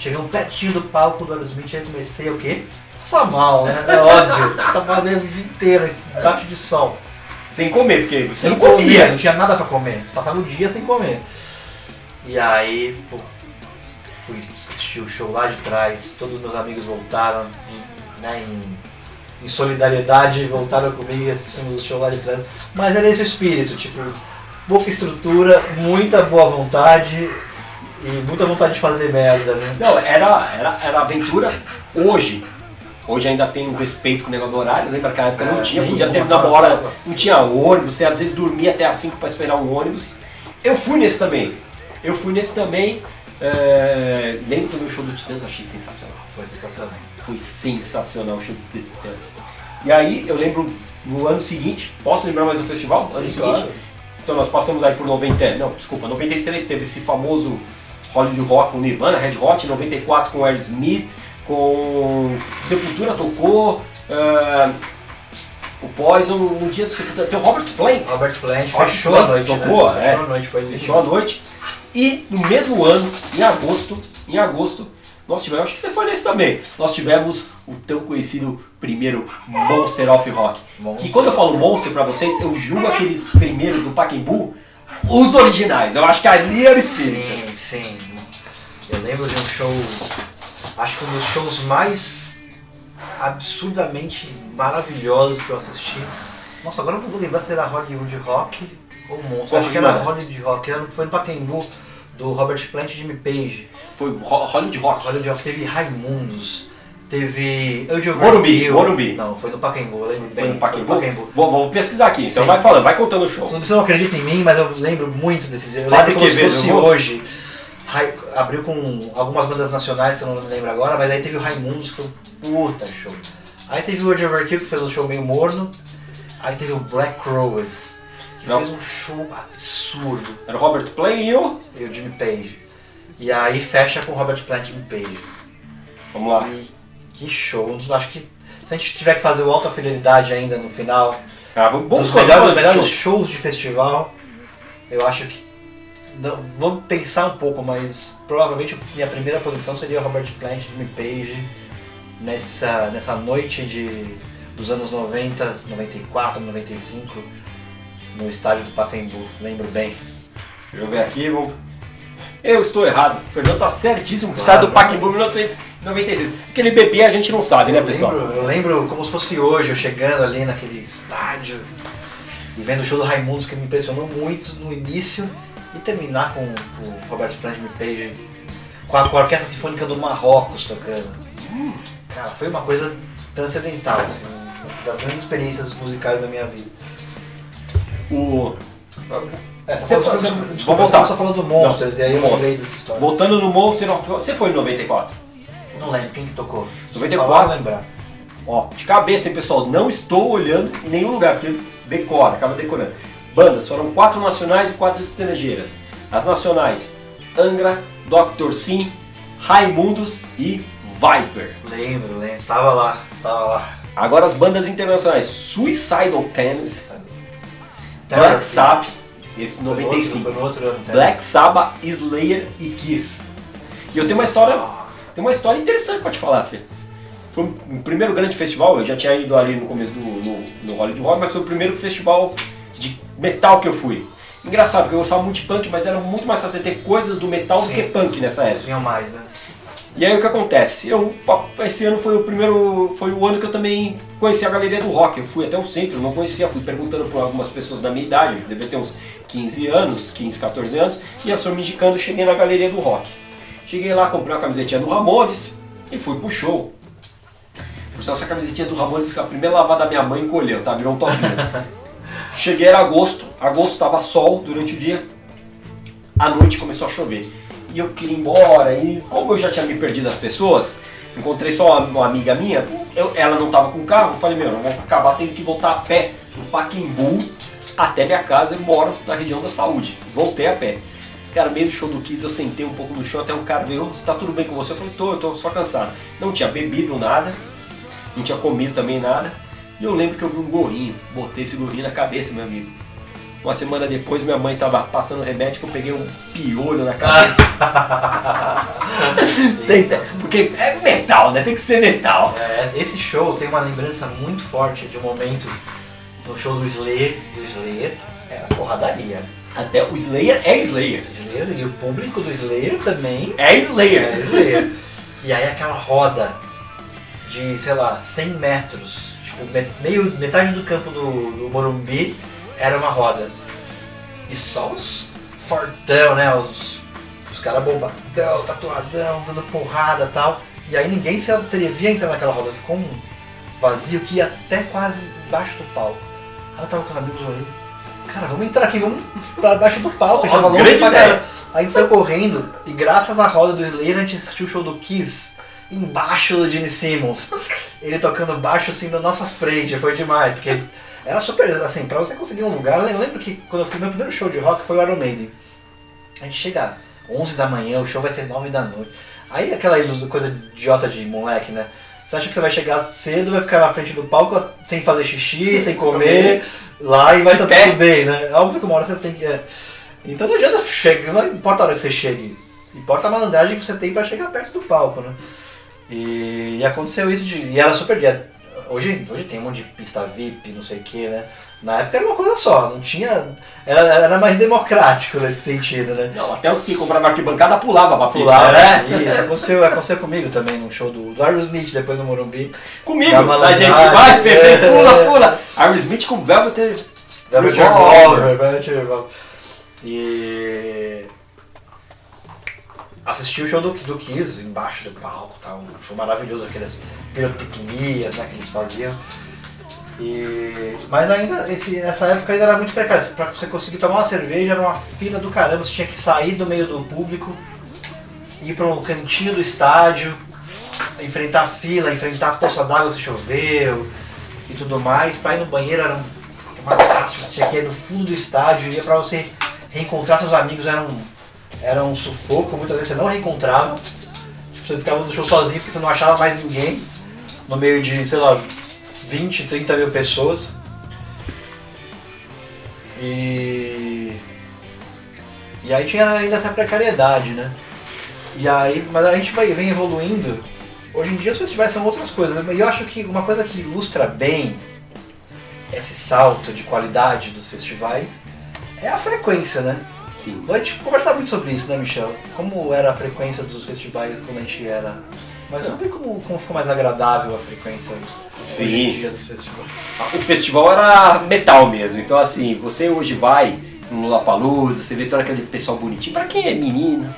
Chegamos pertinho do palco do Aerosmith, aí comecei o quê? Passar mal, né? É óbvio. Tava vendo o dia inteiro, embaixo de sol. Sem comer, porque você Você não comia, não tinha nada pra comer. Você passava o dia sem comer. E aí pô, fui assistir o show lá de trás, todos os meus amigos voltaram, né, em, em solidariedade, voltaram comigo e assistimos o show lá de trás. Mas era esse o espírito, tipo, pouca estrutura, muita boa vontade e muita vontade de fazer merda, né? Não, era, era, era aventura hoje. Hoje ainda tem um respeito com o negócio do horário, lembra que na época não É, tinha, nem podia terminar uma hora, não tinha ônibus, você às vezes dormia até às 5 para esperar um ônibus. Eu fui nesse também. Eu fui nesse também. É... Lembro que o meu show do Titãs achei sensacional. Foi sensacional. Foi sensacional o show do Titãs. E aí eu lembro no ano seguinte, posso lembrar mais um festival? ano Sim, seguinte. claro. Então nós passamos aí por 90, não, desculpa, 93 teve esse famoso Hollywood Rock com Nirvana, Red Hot, 94 com Aerosmith, com Sepultura tocou, ah, o Poison, no dia do Sepultura, tem o Robert Plant, Robert Plant fechou a noite, tocou, né? é. Fechou a noite, foi fechou a noite. E no mesmo ano, em agosto, em agosto, nós tivemos, acho que você foi nesse também, nós tivemos o tão conhecido primeiro Monster of Rock. Monster. E quando eu falo Monster pra vocês, eu julgo aqueles primeiros do Pacaembu, os originais. Eu acho que ali era o espírito. Sim, sim. Eu lembro de um show, acho que um dos shows mais absurdamente maravilhosos que eu assisti. Nossa, agora eu não vou lembrar se era Hollywood Rock ou Monstro. Acho que era Hollywood. Rock, era- foi no Pacaembu do Robert Plant e Jimmy Page. Foi Ho- Hollywood Rock. Hollywood Rock teve Raimundos, teve Angel Morumbi, Vermelho. Morumbi. Não, foi no Pacaembu, eu. Foi no Pacaembu? Pacaembu. Vou, vou pesquisar aqui, então Sim. vai falando, vai contando o show. Você não acredita em mim, mas eu lembro muito desse dia. Eu lembro como se Quevedo, fosse eu hoje. Rai- Abriu com algumas bandas nacionais que eu não lembro agora, mas aí teve o Raimundos, que foi um puta show. Aí teve o Roger Overkill, que fez um show meio morno. Aí teve o Black Crowes, que Não. fez um show absurdo. Era o Robert Play e eu. E o Jimmy Page. E aí fecha com o Robert Plant e Jimmy Page. Vamos lá. E que show. Acho que se a gente tiver que fazer o Alta Fidelidade ainda no final, Ah, vamos dos melhores, melhores show. shows de festival, eu acho que. Não, vamos pensar um pouco, mas provavelmente minha primeira posição seria Robert Plant, Jimmy Page, nessa, nessa noite de, dos anos 90, 94, 95, no estádio do Pacaembu, lembro bem. Deixa eu ver aqui, vamos. Eu estou errado. O Fernando tá certíssimo. Claro. Sai do Pacaembu 1996. Aquele bebê a gente não sabe, né, eu, pessoal? lembro, eu lembro como se fosse hoje, eu chegando ali naquele estádio e vendo o show do Raimundos que me impressionou muito no início e terminar com o Roberto Plant e Jimmy Page com a, com a Orquestra Sinfônica do Marrocos tocando. Cara, foi uma coisa transcendental, assim, uma das grandes experiências musicais da minha vida. O... É, Você só, vamos desculpa, voltar. só falando do Monsters, Não, e aí eu lembrei dessa história. Voltando no Monster of Você foi em 94? Não lembro quem que tocou. Se 94? falar, eu vou lembrar. Ó, de cabeça, hein, pessoal? Não estou olhando em nenhum lugar, porque decora, acaba decorando. Bandas, foram quatro nacionais e quatro estrangeiras. As nacionais, Angra, Dr. Sim, Raimundos e Viper. Lembro, lembro. Estava lá, estava lá. Agora as bandas internacionais, Suicidal Tens, Black Sabbath, esse Foi no outro- 95. Foi no outro ano. Terror. Black Sabbath, Slayer e Kiss. E eu tenho uma história, tem uma história interessante pra te falar, Fê. Foi o primeiro grande festival, eu já tinha ido ali no começo do no, no Hollywood Rock, mas foi o primeiro festival de metal que eu fui. Engraçado, porque eu gostava muito de punk, mas era muito mais fácil ter coisas do metal do Sim. que punk nessa época. Tinha mais, né? E aí o que acontece? Eu, esse ano foi o primeiro, foi o ano que eu também conheci a galeria do rock. Eu fui até o centro, não conhecia, fui perguntando para algumas pessoas da minha idade, devia ter uns 15 anos, 15, 14 anos, e elas foram me indicando, cheguei na galeria do rock. Cheguei lá, comprei uma camisetinha do Ramones e fui pro show. Por sinal, essa camisetinha do Ramones, a primeira lavada da minha mãe encolheu, tá? Virou um topinho. Cheguei, era agosto, agosto tava sol durante o dia, à noite começou a chover. E eu queria ir embora, e como eu já tinha me perdido as pessoas, encontrei só uma, uma amiga minha, eu- ela não tava com carro, eu falei, meu, eu vou acabar tendo que voltar a pé do Paquembu até minha casa, eu moro na região da saúde. Voltei a pé. Cara, meio do show do Kiss, eu sentei um pouco no chão, até um cara veio, "Ô, tá tudo bem com você? Eu falei, tô, eu tô só cansado. Não tinha bebido nada, não tinha comido também nada. E eu lembro que eu vi um gorrinho, botei esse gorrinho na cabeça, meu amigo. Uma semana depois, minha mãe tava passando remédio que eu peguei um piolho na cabeça. Sei, sei, porque é metal, né? Tem que ser metal. É, esse show tem uma lembrança muito forte de um momento no show do Slayer. Do Slayer era porradaria. Até o Slayer é Slayer. Slayer e o público do Slayer também É é Slayer. Slayer. e aí aquela roda de, sei lá, 100 metros, tipo, me- meio, metade do campo do, do Morumbi era uma roda. E só os fortão, né? Os, os caras bombadão, tatuadão, dando porrada e tal. E aí ninguém se atrevia a entrar naquela roda, ficou um vazio que ia até quase embaixo do palco. Aí eu tava com os amigos olhando, cara, vamos entrar aqui, vamos pra baixo do palco, a gente tava longe pra. Aí a gente saiu correndo e graças à roda do Slayer a gente assistiu o show do Kiss embaixo do Gene Simmons. Ele tocando baixo assim na nossa frente, foi demais, porque era super, assim, pra você conseguir um lugar, eu lembro que quando eu fui, meu primeiro show de rock foi o Iron Maiden. A gente chega 11 da manhã, o show vai ser 9 da noite. Aí aquela coisa idiota de moleque, né? Você acha que você vai chegar cedo, vai ficar na frente do palco sem fazer xixi, sem comer, lá e vai estar pé. tudo bem, né? Óbvio que uma hora você tem que. é. Então não adianta chegar, não importa a hora que você chegue, importa a malandragem que você tem pra chegar perto do palco, né? E, e aconteceu isso de. E era super. e Hoje, hoje tem um monte de pista VIP, não sei o que, né? Na época era uma coisa só, não tinha. Era, era mais democrático nesse sentido, né? Não, até os que compravam arquibancada pulava pra pista, Pular, né? Isso, aconteceu, aconteceu comigo também num show do, do Aerosmith, depois no Morumbi. Comigo, a malandragem. gente vai, Pepe, É. pula, pula. Aaron Smith com Velvet Velvet Revolver. Revolver, Velvet Revolver. E. Assisti o show do, do Kiss embaixo do palco, tá? um show maravilhoso, aquelas pirotecnias né, que eles faziam. E... Mas ainda, esse, essa época ainda era muito precária. Pra você conseguir tomar uma cerveja era uma fila do caramba, você tinha que sair do meio do público, ir para um cantinho do estádio, enfrentar fila, enfrentar poça d'água se choveu e tudo mais. Pra ir no banheiro era um- uma catástrofe, você tinha que ir no fundo do estádio, ia pra você reencontrar seus amigos, era um, era um sufoco, muitas vezes você não reencontrava. Tipo, você ficava no show sozinho porque você não achava mais ninguém, no meio de, sei lá, 20, 30 mil pessoas. E. E aí tinha ainda essa precariedade, né? E aí, mas a gente vai, vem evoluindo. Hoje em dia os festivais são outras coisas, né? E eu acho que uma coisa que ilustra bem esse salto de qualidade dos festivais é a frequência, né? Sim. A gente conversava muito sobre isso, né, Michel? Como era a frequência dos festivais quando a gente era. Mas eu vi como, como ficou mais agradável a frequência Sim. hoje em dia dos festivais. O festival era metal mesmo, então assim, você hoje vai no Lollapalooza, você vê todo aquele pessoal bonitinho, pra quem é menina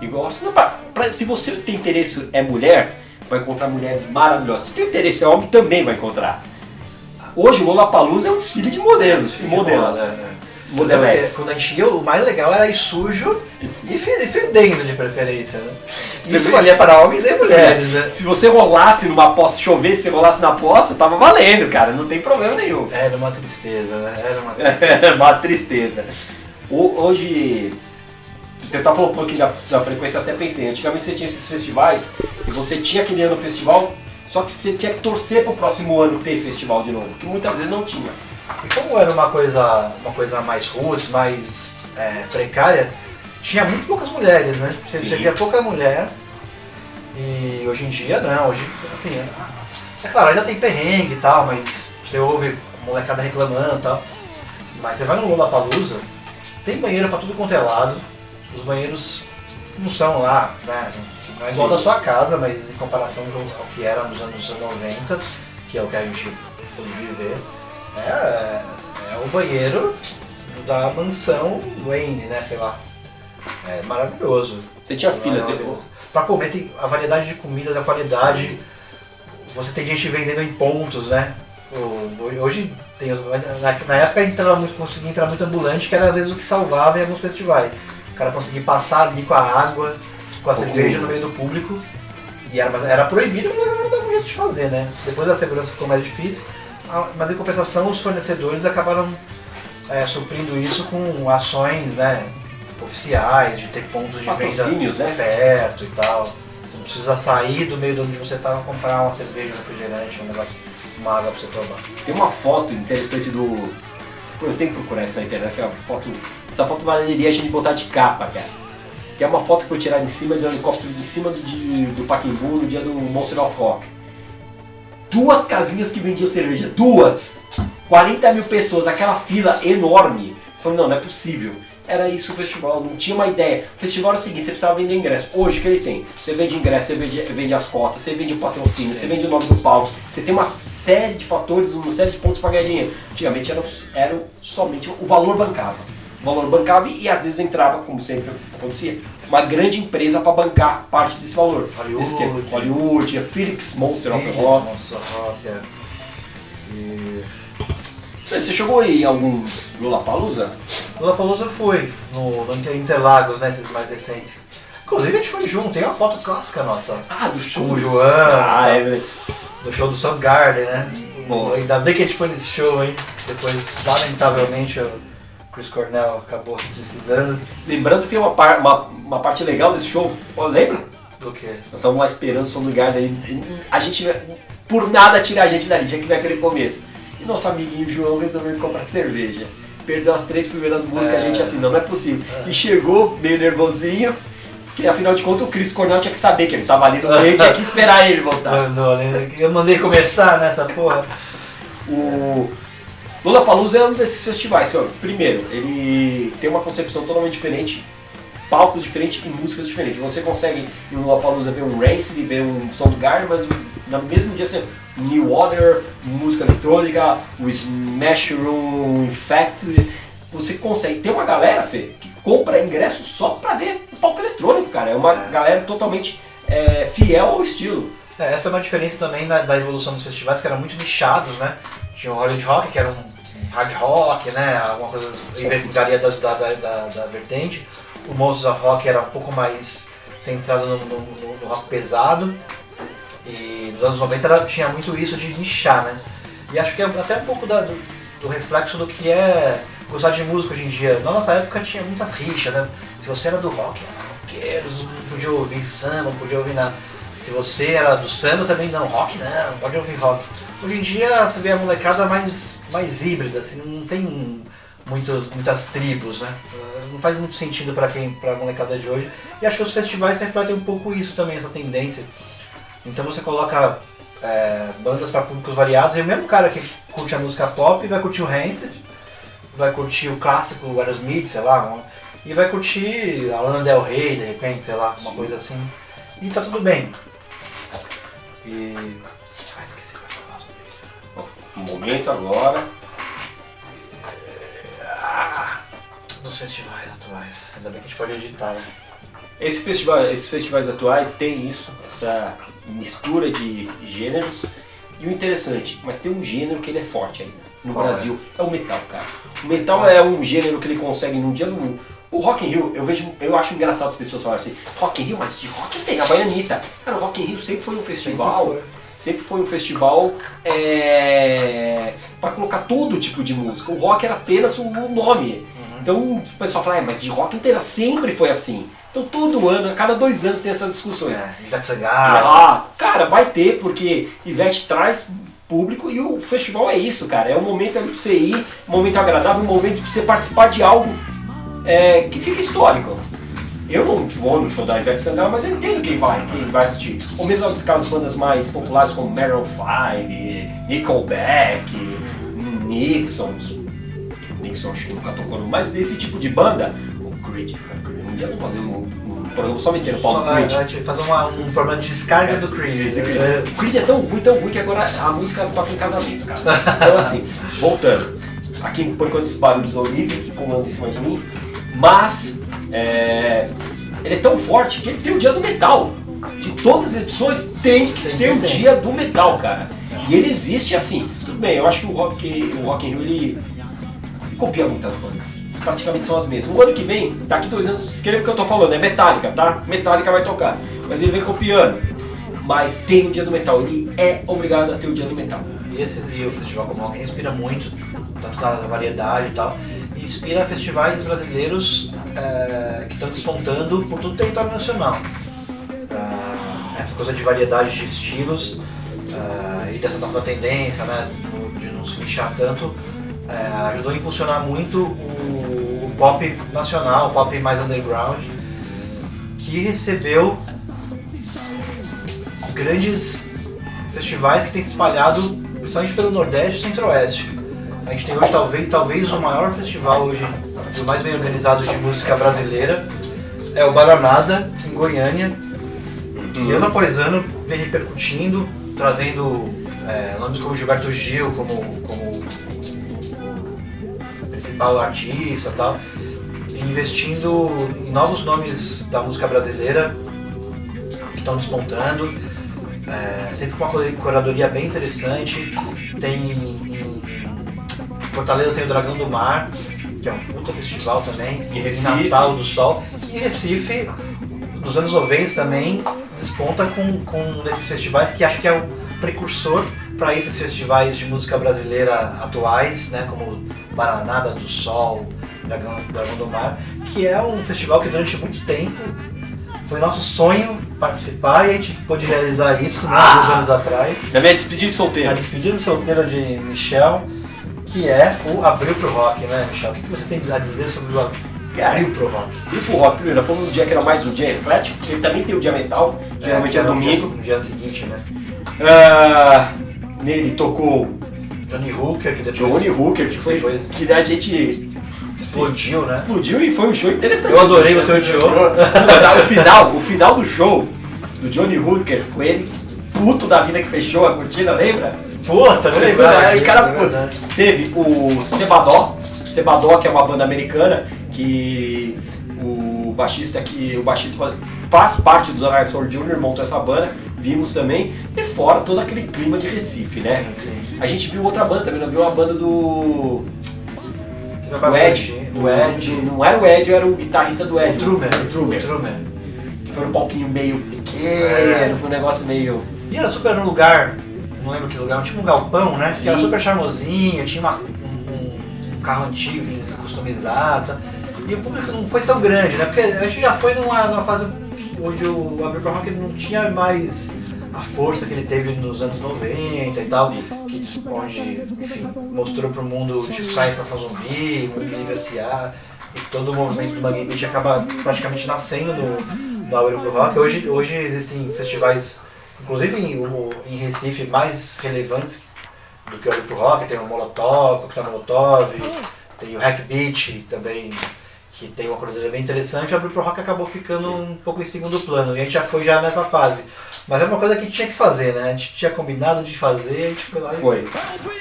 e gosta, não, pra- pra- se você tem interesse é mulher, vai encontrar mulheres maravilhosas. Se tem interesse é homem, também vai encontrar. Hoje o Lollapalooza é um desfile de modelos, e modelos. É, é. Modeletes. Porque Quando a gente ia, o mais legal era ir sujo e fe- fedendo de preferência, né? Isso valia para homens e mulheres, né? Se você rolasse numa poça, chovesse, se rolasse na poça, tava valendo, cara, não tem problema nenhum. Era uma tristeza, né? Era uma tristeza. É uma tristeza. Hoje, você tá falando um pouquinho da, da frequência, eu até pensei. Antigamente você tinha esses festivais e você tinha aquele ano festival, só que você tinha que torcer pro próximo ano ter festival de novo, que muitas vezes não tinha. E como era uma coisa, uma coisa mais roots, mais é, precária, tinha muito poucas mulheres, né? Você, você via pouca mulher. E hoje em dia não, hoje assim, é, é claro, ainda tem perrengue e tal, mas você ouve a molecada reclamando e tal. Mas você vai no Lollapalooza, tem banheiro pra tudo quanto é lado. Os banheiros não são lá, né? Não é igual da sua casa, mas em comparação com ao que era nos anos 90, que é o que a gente pôde viver, é, é o banheiro da mansão Wayne, né? Sei lá. É maravilhoso. Você tinha filas. Maravilhoso. Pra comer tem a variedade de comidas, a qualidade. Você tem gente vendendo em pontos, né? O- Hoje tem. Na, época entrava muito, conseguia entrar muito ambulante, que era às vezes o que salvava em alguns festivais. O cara conseguia passar ali com a água, com a Com cerveja o- no meio do público. E era, era proibido, mas a galera dava um jeito de fazer, né? Depois a segurança ficou mais difícil. Ah, Mas em compensação os fornecedores acabaram é, suprindo isso com ações, né? Oficiais, de ter pontos de venda né? perto e tal. Você não precisa sair do meio de onde você tá comprar uma cerveja, um refrigerante, um negócio, uma água pra você tomar. Tem uma foto interessante do. Pô, eu tenho que procurar essa internet, que é uma foto. Essa foto valeria a gente botar de capa, cara. Que é uma foto que foi tirada em cima do helicóptero, em cima do, de- do Pacaembu no dia do Monster of Rock. Duas casinhas que vendiam cerveja, duas! 40 mil pessoas, aquela fila enorme. Você falou, não, não é possível. Era isso o festival, não tinha uma ideia. O festival era o seguinte, você precisava vender ingresso. Hoje o que ele tem? Você vende ingresso, você vende, vende as cotas, você vende o patrocínio, você vende o nome do palco. Você tem uma série de fatores, uma série de pontos para ganhar dinheiro. Antigamente era, era somente o valor bancava. valor bancável e às vezes entrava, como sempre acontecia, uma grande empresa para bancar parte desse valor. Hollywood. É Hollywood, a Philips Monster of Philips, Rock. Monster of Rock, é. E... Você chegou aí em algum Lollapalooza? Lollapalooza eu fui, no, no Inter- Interlagos, né, esses mais recentes. Inclusive a gente foi junto, tem uma foto clássica nossa, Ah, do show. Com o do- João, Ah, é, do show do Soundgarden, né? Bom. Ainda bem que a gente foi nesse show, hein? Depois, lamentavelmente, o Chris Cornell acabou se suicidando. Lembrando que tem uma, par- uma, uma parte legal desse show. Pô, lembra? Do que? Nós estávamos lá esperando o som do lugar daí. A gente, por nada, tira a gente dali, tinha que ver aquele começo. E nosso amiguinho João resolveu comprar cerveja. Perdeu as três primeiras músicas, É. a gente assim, não, não é possível. E chegou meio nervosinho, porque afinal de contas o Chris Cornell tinha que saber que ele estava ali no meio, tinha que esperar ele voltar. Mandou? Eu mandei começar nessa porra. O Lollapalooza é um desses festivais que, ó, primeiro, ele tem uma concepção totalmente diferente, palcos diferentes e músicas diferentes. Você consegue no Lollapalooza ver um Rancid, ver um Soundgarden, mas no mesmo dia você New Order, música eletrônica, o Smash Room Infect, você consegue. Tem uma galera, Fê, que compra ingresso só pra ver o palco eletrônico, cara. É uma galera totalmente é, fiel ao estilo. É, essa é uma diferença também da, da evolução dos festivais, que eram muito nichados, né? Tinha o Hollywood Rock, que era um hard rock, né? Alguma coisa varia da, da, da, da vertente. O Monsters of Rock era um pouco mais centrado no, no- no- rock pesado. E nos anos 90 era- tinha muito isso de nichar, né? E acho que é até um pouco da- do, do reflexo do que é gostar de música hoje em dia. Na nossa época tinha muitas rixas, né? Se você era do rock, era roqueiro, podia ouvir samba, podia ouvir nada. Se você era do samba também não, rock não, pode ouvir rock. Hoje em dia você vê a molecada mais, mais híbrida, assim, não tem muitos, muitas tribos, né? Não faz muito sentido para quem, pra molecada de hoje. E acho que os festivais refletem um pouco isso também, essa tendência. Então você coloca é, bandas para públicos variados, e o mesmo cara que curte a música pop vai curtir o Rancid, vai curtir o clássico o Aerosmith, sei lá, e vai curtir a Lana Del Rey, de repente, sei lá, uma coisa assim. E tá tudo bem. E. Ah, esqueci que falar sobre isso. Um momento agora. Ah, nos festivais atuais. Ainda bem que a gente pode editar, né? Esse festival, esses festivais atuais têm isso, essa mistura de gêneros. E o interessante, mas tem um gênero que ele é forte ainda. No Qual é? Brasil, é? o metal, cara. O metal é um gênero que ele consegue num dia no O Rock in Rio, eu vejo, eu acho engraçado as pessoas falarem assim, Rock in Rio, mas de rock tem a Baianita. Cara, o Rock in Rio sempre foi um festival, foi. sempre foi um festival é, para colocar todo tipo de música. O rock era apenas um nome. Então o pessoal fala, é, mas de rock inteira sempre foi assim. Então todo ano, a cada dois anos tem essas discussões. É, Ivete Sangalo. Ah, cara, vai ter, porque Ivete traz público e o festival é isso, cara. É um momento ali pra você ir, um momento agradável, um momento pra você participar de algo é, que fica histórico. Eu não vou no show da Ivete Sangalo, mas eu entendo quem vai, quem vai assistir. Ou mesmo aquelas bandas mais populares como Maroon 5, Nickelback, Nixons. Nixon acho que nunca tocou no... Mas esse tipo de banda, o Creed, um dia vamos fazer um, um programa só metendo pau no Só, Creed. fazer uma- um problema de descarga do Creed. É, O Creed é tão ruim, tão ruim que agora a música toca em casamento, cara. Então assim, voltando. Aqui por enquanto esses barulhos horríveis pulando em cima de mim. Mas é, ele é tão forte que ele tem o dia do metal. De todas as edições tem que ter o dia do metal, cara. E ele existe assim. Tudo bem, eu acho que o Rock, o rock in Rio ele, ele copia muitas bandas. Praticamente são as mesmas. O ano que vem, daqui dois anos, escreva o que eu tô falando, é Metallica, tá? Metallica vai tocar. Mas ele vem copiando. Mas tem o dia do metal, ele é obrigado a ter o dia do metal. E, esses, e o festival como Rock inspira muito, tanto na variedade e tal, inspira festivais brasileiros é, que estão despontando por todo o território nacional. Ah, essa coisa de variedade de estilos ah, e dessa nova tendência né, de não se nichar tanto é, ajudou a impulsionar muito o, o pop nacional, o pop mais underground, que recebeu grandes festivais que têm se espalhado principalmente pelo Nordeste e Centro-Oeste. A gente tem hoje talvez, talvez o maior festival hoje, o mais bem organizado de música brasileira, é o Baranada, em Goiânia, que ano após ano vem repercutindo, trazendo é, nomes como Gilberto Gil como, como principal artista tal. investindo em novos nomes da música brasileira que estão despontando. É, sempre com uma cura- curadoria bem interessante. Tem em Fortaleza tem o Dragão do Mar, que é um puta festival também. Em Recife. Natal do Sol. E Recife, nos anos 90 também, desponta com, com um desses festivais que acho que é o precursor para esses festivais de música brasileira atuais, né, como Baranada do Sol, Dragão, Dragão do Mar, que é um festival que durante muito tempo foi nosso sonho participar e a gente pôde realizar isso né, alguns anos atrás. Na minha despedida de A solteiro. despedida solteira de Michel, que é o Abril pro Rock, né, Michel? O que você tem a dizer sobre o Abril pro Rock? Grupo Rock, primeiro, foi um dia que era mais um dia eclético, ele também tem o dia metal, geralmente é, no dia- domingo. No dia seguinte, né? Ah, nele tocou Johnny Hooker, que depois Johnny Hooker, que foi depois- que a gente explodiu, né? explodiu e foi um show interessante. Eu adorei, você odiou. Mas ah, o final, o final do show do Johnny Hooker com ele puto da vida que fechou a cortina, lembra? Puta, não lembrava Aí, disso, cara, é pô, teve o Sebadó, Sebadó que é uma banda americana que o baixista que o baixista faz parte do Dinosaur Jr. montou essa banda, vimos também e fora todo aquele clima de Recife, né? Sim, sim. A gente viu outra banda também, nós viu a banda do o Ed, do- O Ed. Do- não era o Ed, era o guitarrista do Ed. O Truman. O Truman. O Truman. Que foi um palquinho meio pequeno, É. foi um negócio meio. E era super num lugar, não lembro que lugar, tinha um galpão, né? Que era super charmosinho, tinha uma- um, um- carro antigo que eles customizaram. E o público não foi tão grande, né? Porque a gente já foi numa, numa fase onde o Abril pro Rock não tinha mais a força que ele teve nos anos 90 e tal. Sim. Que, onde, enfim, mostrou pro mundo de Faz Nação Zumbi, Mundo Livre S.A. E todo o movimento do Mangue Beat acaba praticamente nascendo no, no Abril pro Rock. Hoje, hoje existem festivais inclusive em, em Recife, mais relevantes do que o Olho pro Rock, tem o Molotov, o Molotov, tem o Hack Beat também, que tem uma curadoria bem interessante, o Abril pro Rock acabou ficando um pouco em segundo plano, e a gente já foi já nessa fase. Mas é uma coisa que tinha que fazer, né? A gente tinha combinado de fazer, a gente foi lá e... Foi.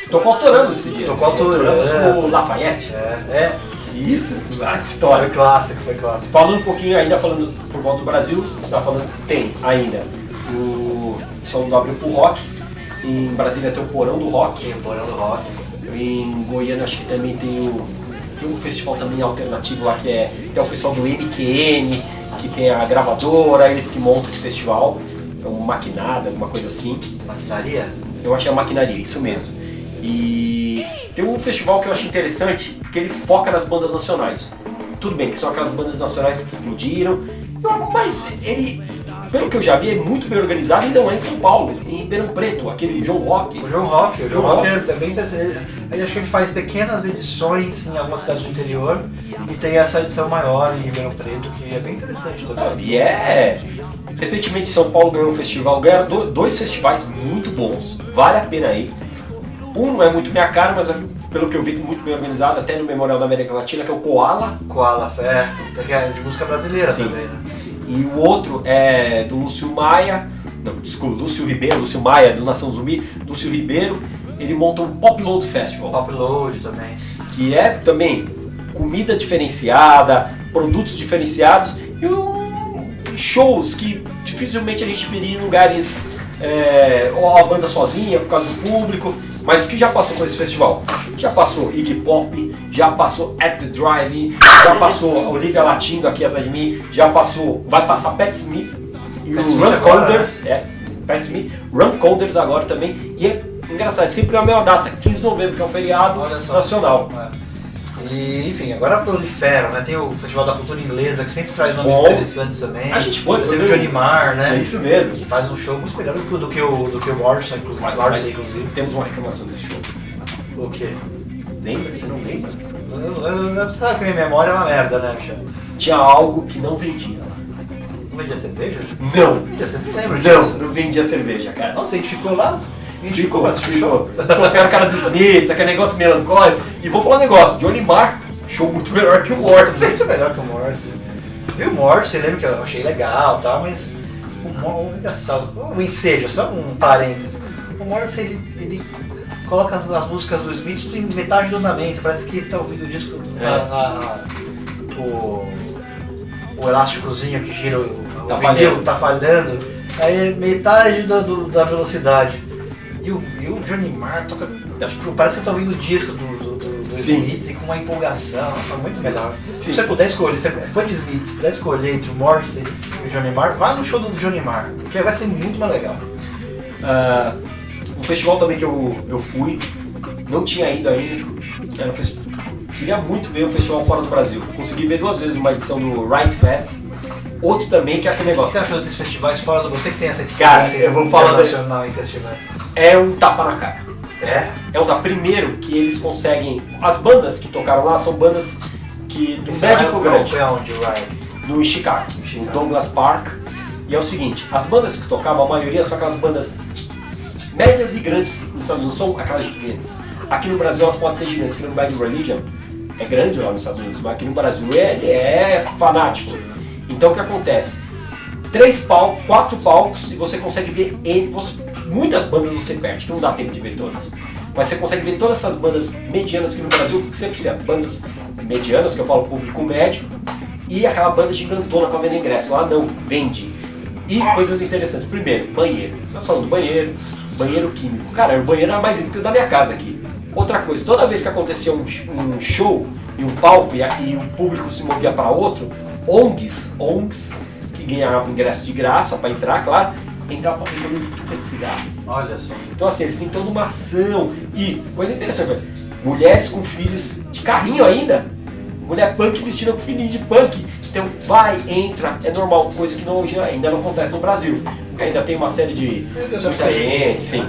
Tocou autorando esse dia. Tocou autorando, é. o Lafayette. É, é, Isso, ah, que foi história. clássico, foi clássico. Falando um pouquinho ainda, falando por volta do Brasil, tá falando, tem ainda o som do Abril pro Rock. Em Brasília tem o Porão do Rock. Tem o Porão do Rock. Em Goiânia acho que também tem o. Tem um festival também alternativo lá que é. Tem o pessoal do MQN, que tem a gravadora, eles que montam esse festival. É uma maquinada, alguma coisa assim. Maquinaria? Eu achei a maquinaria, isso mesmo. E tem um festival que eu acho interessante, porque ele foca nas bandas nacionais. Tudo bem que são aquelas bandas nacionais que explodiram, mas ele, pelo que eu já vi, é muito bem organizado e não é em São Paulo, em Ribeirão Preto, aquele João Rock. O João Rock, o João João Rock é, é bem interessante. Ele- acho que ele faz pequenas edições em algumas cidades do interior e tem essa edição maior em Ribeirão Preto, que é bem interessante Ah, também. E é. Recentemente São Paulo ganhou um festival, ganharam do- dois festivais muito bons, vale a pena ir. Um não é muito minha cara, mas é, pelo que eu vi, muito bem organizado, até no Memorial da América Latina, que é o Koala, Koala que é de música brasileira Sim. também, né? E o outro é do Lúcio Maia, não, desculpa, Lúcio Ribeiro, Lúcio Maia, do Nação Zumbi, Lúcio Ribeiro, ele monta um Pop Load Festival, Pop Load também. que é também comida diferenciada, produtos diferenciados e um- shows que dificilmente a gente veria em lugares é, ou a banda sozinha por causa do público, mas o que já passou com esse festival? Já passou Iggy Pop, já passou At The Drive, já passou a Olivia Latindo aqui atrás de mim, já passou, vai passar Pat Smith e Pat o Smith agora, Colders, é, Pat Smith, Ram Colders agora também, e é engraçado, é sempre a mesma data, 15 de novembro, que é um feriado nacional. É. E, enfim, agora proliferam, né? Tem o Festival da Cultura Inglesa, que sempre traz nomes Bom. interessantes também. A gente foi, Teve o Johnny Marr, né? É isso mesmo. Que faz um show muito melhor do que, o- do que o, Morrison, inclusive. Mas, inclusive. temos uma reclamação desse show. O quê? Lembra? Você não lembra? Eu, eu, eu, você sabe que minha memória é uma merda, né, Michel? Tinha algo que não vendia lá. Não vendia cerveja? Não. Vendia cerveja, lembra disso? Não, não vendia cerveja, cara. Nossa, a gente ficou lá? Ficou, o show? ficou. Colocaram a cara dos Smiths, aquele negócio melancólico. E vou falar um negócio, Johnny Marr, show muito melhor que o Morrison. Muito melhor que o Morse. Viu o Morse, lembro que eu achei legal e tal, mas o Morse, engraçado, um ensejo, só um parênteses. O Morse, ele, ele coloca as, as músicas do Smith tudo em metade do andamento, parece que tá ouvindo o disco, É. a, a- o, o elásticozinho que gira o, Tá o vinil tá falhando, aí metade do, do- da velocidade. E o, e o Johnny Marr toca. Tipo, parece que eu tô ouvindo o disco do, do, do. Smiths e com uma empolgação, nossa, muito melhor. Sim. Se você puder escolher, se é fã de Smith, se puder escolher entre o Morrissey e o Johnny Marr, vá no show do Johnny Marr, porque vai ser muito mais legal. Um festival também que eu, eu fui, não tinha ido ainda, era um festi- queria muito ver um festival fora do Brasil. Consegui ver duas vezes uma edição do Ride Fest, outro também que é aquele O que negócio. você achou desses festivais fora do você que tem essa Cara, experiência eu vou falar internacional em festivais? É um tapa na cara. É? É um tapa. Primeiro que eles conseguem. As bandas que tocaram lá são bandas que. do Esse médico grande. Foi aonde, o Ryan? no em Chicago, no Chicago. Douglas Park. E é o seguinte, as bandas que tocavam, a maioria são aquelas bandas médias e grandes nos Estados Unidos, não são aquelas gigantes. Aqui no Brasil elas podem ser gigantes, que no Bad Religion é grande lá nos Estados Unidos, mas aqui no Brasil é, ele é fanático. Então o que acontece? Três palcos, quatro palcos e você consegue ver N, você- muitas bandas você perde, que não dá tempo de ver todas. Mas você consegue ver todas essas bandas medianas aqui no Brasil, porque você precisa bandas medianas, que eu falo público médio, e aquela banda gigantona com a venda ingresso. Lá não, vende. E coisas interessantes. Primeiro, banheiro. Nós falando do banheiro, banheiro químico. Cara, o banheiro era mais limpo que o da minha casa aqui. Outra coisa, toda vez que acontecia um, um show e um palco e, e o público se movia para outro, ONGs, ONGs, que ganhavam ingresso de graça para entrar, claro, entrava para vender tuca de cigarro. Olha só. Então assim, eles têm toda uma ação. E, coisa interessante, mulheres com filhos de carrinho ainda, mulher punk vestida com filhinho de punk. Então vai, entra, é normal, coisa que não, hoje ainda não acontece no Brasil. Porque ainda tem uma série de muita gente, enfim.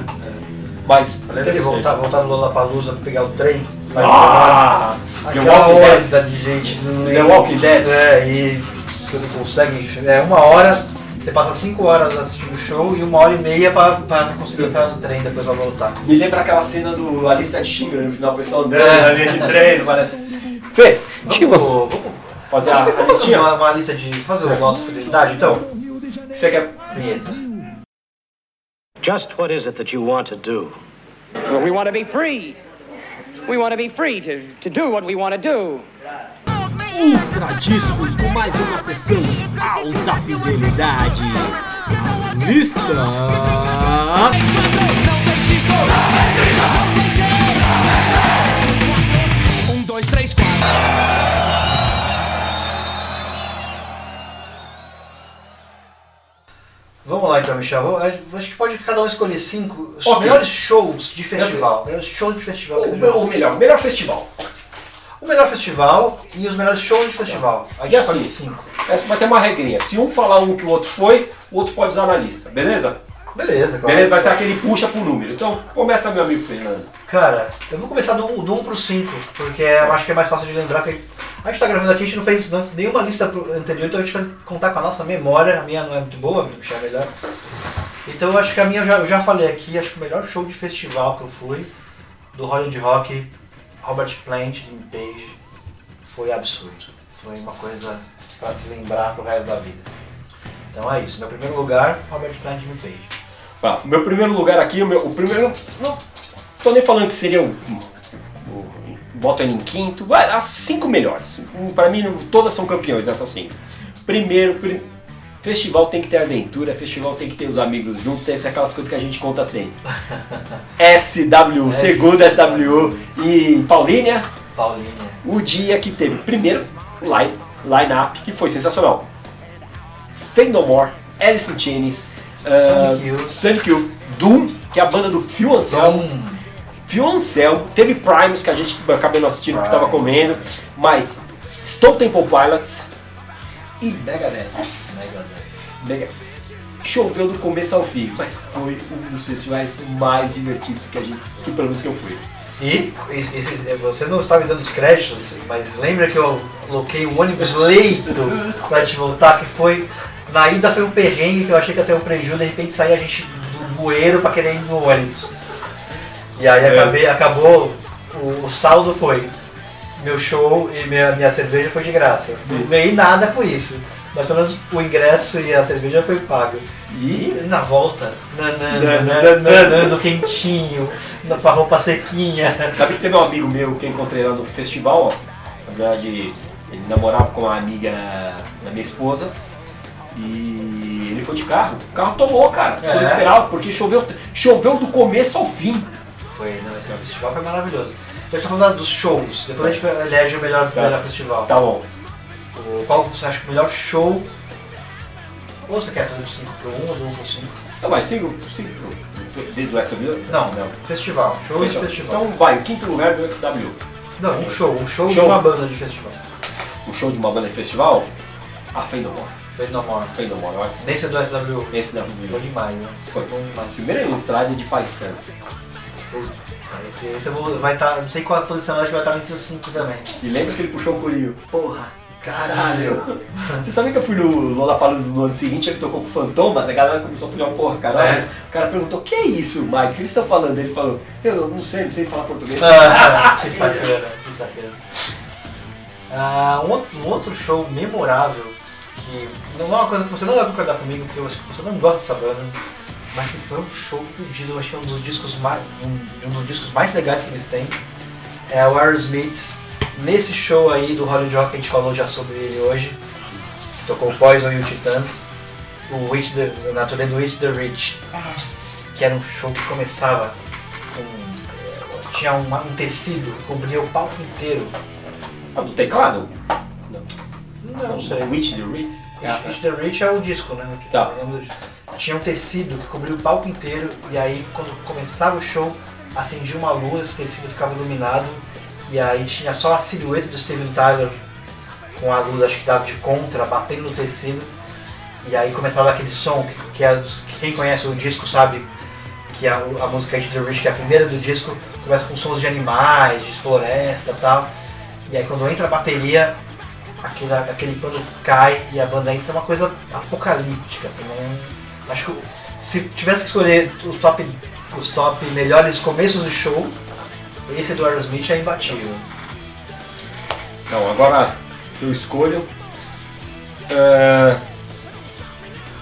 Mas Eu lembro de voltar, voltar no Lollapalooza pra pegar o trem. Lá Ah! em Aquela horda de gente. The. Walking Dead. É, e você não consegue. É uma hora, você passa cinco horas assistindo o show e uma hora e meia pra, pra conseguir entrar no trem depois pra voltar. Me lembra aquela cena do Alice Schindler no final, o pessoal andando É. na linha de trem, não parece. Fê, Vamos, vamos, fazer a, que a vamos fazer listinha. uma, uma lista de. fazer uma nota de fidelidade, então? Você quer Vinheta. Just what is it that you want to do? Well, we want to be free. We want to be free to, to do what we want to do. Ultra Discos com mais uma sessão alta fidelidade. As listas. Um, dois, três, quatro. Vamos lá então, Michel. Vou- Acho que pode cada um escolher cinco os Ok. melhores shows de festival. Melhores shows de festival. Ou, já ou melhor, melhor festival. O melhor festival e os melhores shows de festival. E a gente assim, escolhe cinco. É, Vai ter uma regrinha. Se um falar um que o outro foi, o outro pode usar na lista, beleza? Beleza, claro. Beleza, vai ser aquele puxa pro número. Então começa, meu amigo Fernando. Cara, eu vou começar do 1 do um pro 5, porque eu acho que é mais fácil de lembrar. Que a gente tá gravando aqui, a gente não fez nenhuma lista anterior, então a gente vai contar com a nossa memória. A minha não é muito boa, a é melhor. Então eu acho que a minha eu já, eu já falei aqui, acho que o melhor show de festival que eu fui, do Hollywood Rock, Robert Plant, Jimmy Page, foi absurdo. Foi uma coisa pra se lembrar pro resto da vida. Então é isso. Meu primeiro lugar, Robert Plant, Jimmy Page. O meu primeiro lugar aqui, o, meu, o primeiro. Não tô nem falando que seria o boto ele em quinto, as cinco melhores. Pra mim, todas são campeões nessas cinco. Primeiro, pri- festival tem que ter aventura, festival tem que ter os amigos juntos, que ser aquelas coisas que a gente conta sempre. SW, S- segundo SW e Paulínia, Paulinha. o dia que teve primeiro line, line-up, que foi sensacional. Fade No More, Alice in Chains, Sonic uh, Youth. Sonic Youth, Doom, que é a banda do Phil Anselmo. Então, Anselmo, teve Primus, que a gente acabou não assistindo, que tava comendo, mas Stone Temple Pilots e Megadeth. Megadeth. Mega... Choveu do começo ao fim, mas foi um dos festivais mais divertidos que a gente, que pelo menos que eu fui. E esse- esse- você não está me dando os créditos, mas lembra que eu coloquei um ônibus leito pra te voltar, que foi. Na ida foi um perrengue que eu achei que ia ter um prejuízo, de repente saía a gente do bueiro pra querer ir no ônibus. E aí É. acabei, acabou, o, o saldo foi. Meu show e minha, minha cerveja foi de graça. Não ganhei nada com isso. Mas pelo menos o ingresso e a cerveja foi pago. E na volta, nanando quentinho, na- com a roupa sequinha. Sabe que teve um amigo meu que eu encontrei lá no festival, ó, na verdade, Ele namorava com uma amiga da minha esposa e ele foi de carro. O carro tomou, cara. Só É. esperava, porque choveu, choveu do começo ao fim. Foi, não, esse festival foi maravilhoso. Eu estou falando dos shows, depois a gente elege o melhor, Tá. melhor festival. Tá bom. O- qual você acha que é o melhor show? Ou você quer fazer de 5 para 1 ou do 1 para 5? Então vai, siga, siga do, do SW? Não, não. Festival. Show de Festival. festival. Então vai, quinto lugar do SW. Não, um show. Um show, de Show. uma banda de festival. Um show de uma banda de festival? A Fade No More. Fez no More. Fade No More. Nesse é do SW. Esse da Foi demais, né? Foi. bom demais. Primeira estrada de Pai Santo. Esse, esse eu vou, vai estar. não sei qual a posição, acho que vai estar entre os 5 também. E lembra que ele puxou o corinho? Porra, caralho. Você sabia que eu fui no Lollapalooza no ano seguinte, ele tocou com Fantomas, a galera começou a uma porra, caralho. É. O cara perguntou, que é isso, Mike? O que eles estão falando? Ele falou, eu não sei, não sei falar português. Ah, que sacana, que sacana. Ah, um, outro, show memorável, que não é uma coisa que você não vai concordar comigo, porque você, você não gosta dessa banda, mas que foi um show fudido, acho que é um dos discos mais, um, um dos discos mais legais que eles têm, é o Aerosmith. Nesse show aí do Hollywood Rock, a gente falou já sobre ele hoje, tocou Poison e o Titãs, o Witch the, na turnê do Witch the Rich, que era um show que começava com eh, tinha uma- um tecido que cobria o palco inteiro. Ah, do teclado? Não sei. Witch the Reed? It's the Rich é o disco, né? Tá. Tinha um tecido que cobria o palco inteiro e aí quando começava o show acendia uma luz, esse tecido ficava iluminado e aí tinha só a silhueta do Steven Tyler com a luz, acho que dava de contra, batendo no tecido e aí começava aquele som que, que, é, que quem conhece o disco sabe que a, a música Hit the Rich, que é a primeira do disco, começa com sons de animais, de floresta e tal. E aí quando entra a bateria, aquele, aquele pano cai e a banda entra, é uma coisa apocalíptica. Assim, não- acho que se tivesse que escolher os top, os top melhores começos do show, esse do Aerosmith é imbatível. Então, agora eu escolho. eh,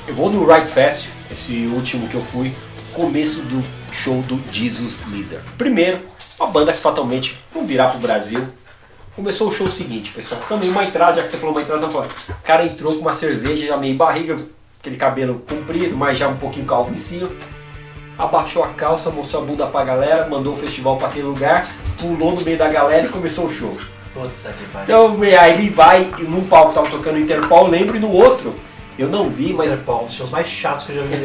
eu vou no Ride Fest, esse último que eu fui, começo do show do Jesus Lizard. Primeiro, uma banda que fatalmente não virá pro Brasil. Começou o show seguinte, pessoal. Também uma entrada, já que você falou uma entrada, fora. o cara entrou com uma cerveja já meio barriga, aquele cabelo comprido, mas já um pouquinho calvo em cima. Abaixou a calça, mostrou a bunda pra galera, mandou o festival pra aquele lugar, pulou no meio da galera e começou o show. Que. Então, aí ele vai, num palco tava tocando Interpol, lembro, e no outro, eu não vi, mas Interpol, um dos shows mais chatos que eu já vi.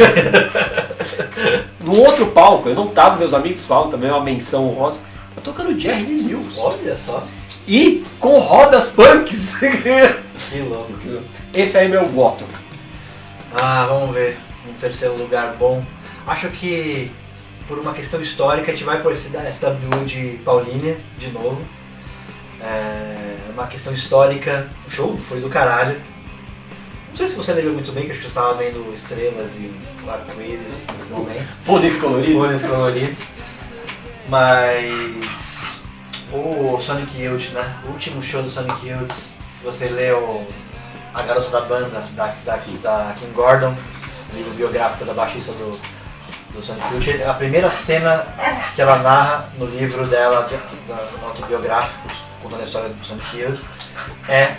no outro palco, eu não tava, meus amigos falam também, é uma menção honrosa, tá tocando Jerry Lewis. Olha só, E com rodas punks. que louco. Esse aí é meu voto. Ah, vamos ver. Um terceiro lugar bom. Acho que por uma questão histórica a gente vai por SW de Paulínia de novo. É uma questão histórica. O show foi do caralho. Não sei se você lembra muito bem, que acho que você estava vendo estrelas e arco-íris nesse momento. Pôneis coloridos. Cores coloridos. Mas o Sonic Youth, né? O último show do Sonic Youth, se você leu A Garota da Banda, da, da, Sim. da Kim Gordon, livro biográfico da baixista do, do Sonic Youth, a primeira cena que ela narra no livro dela, da, da, autobiográfico, contando a história do Sonic Youth, é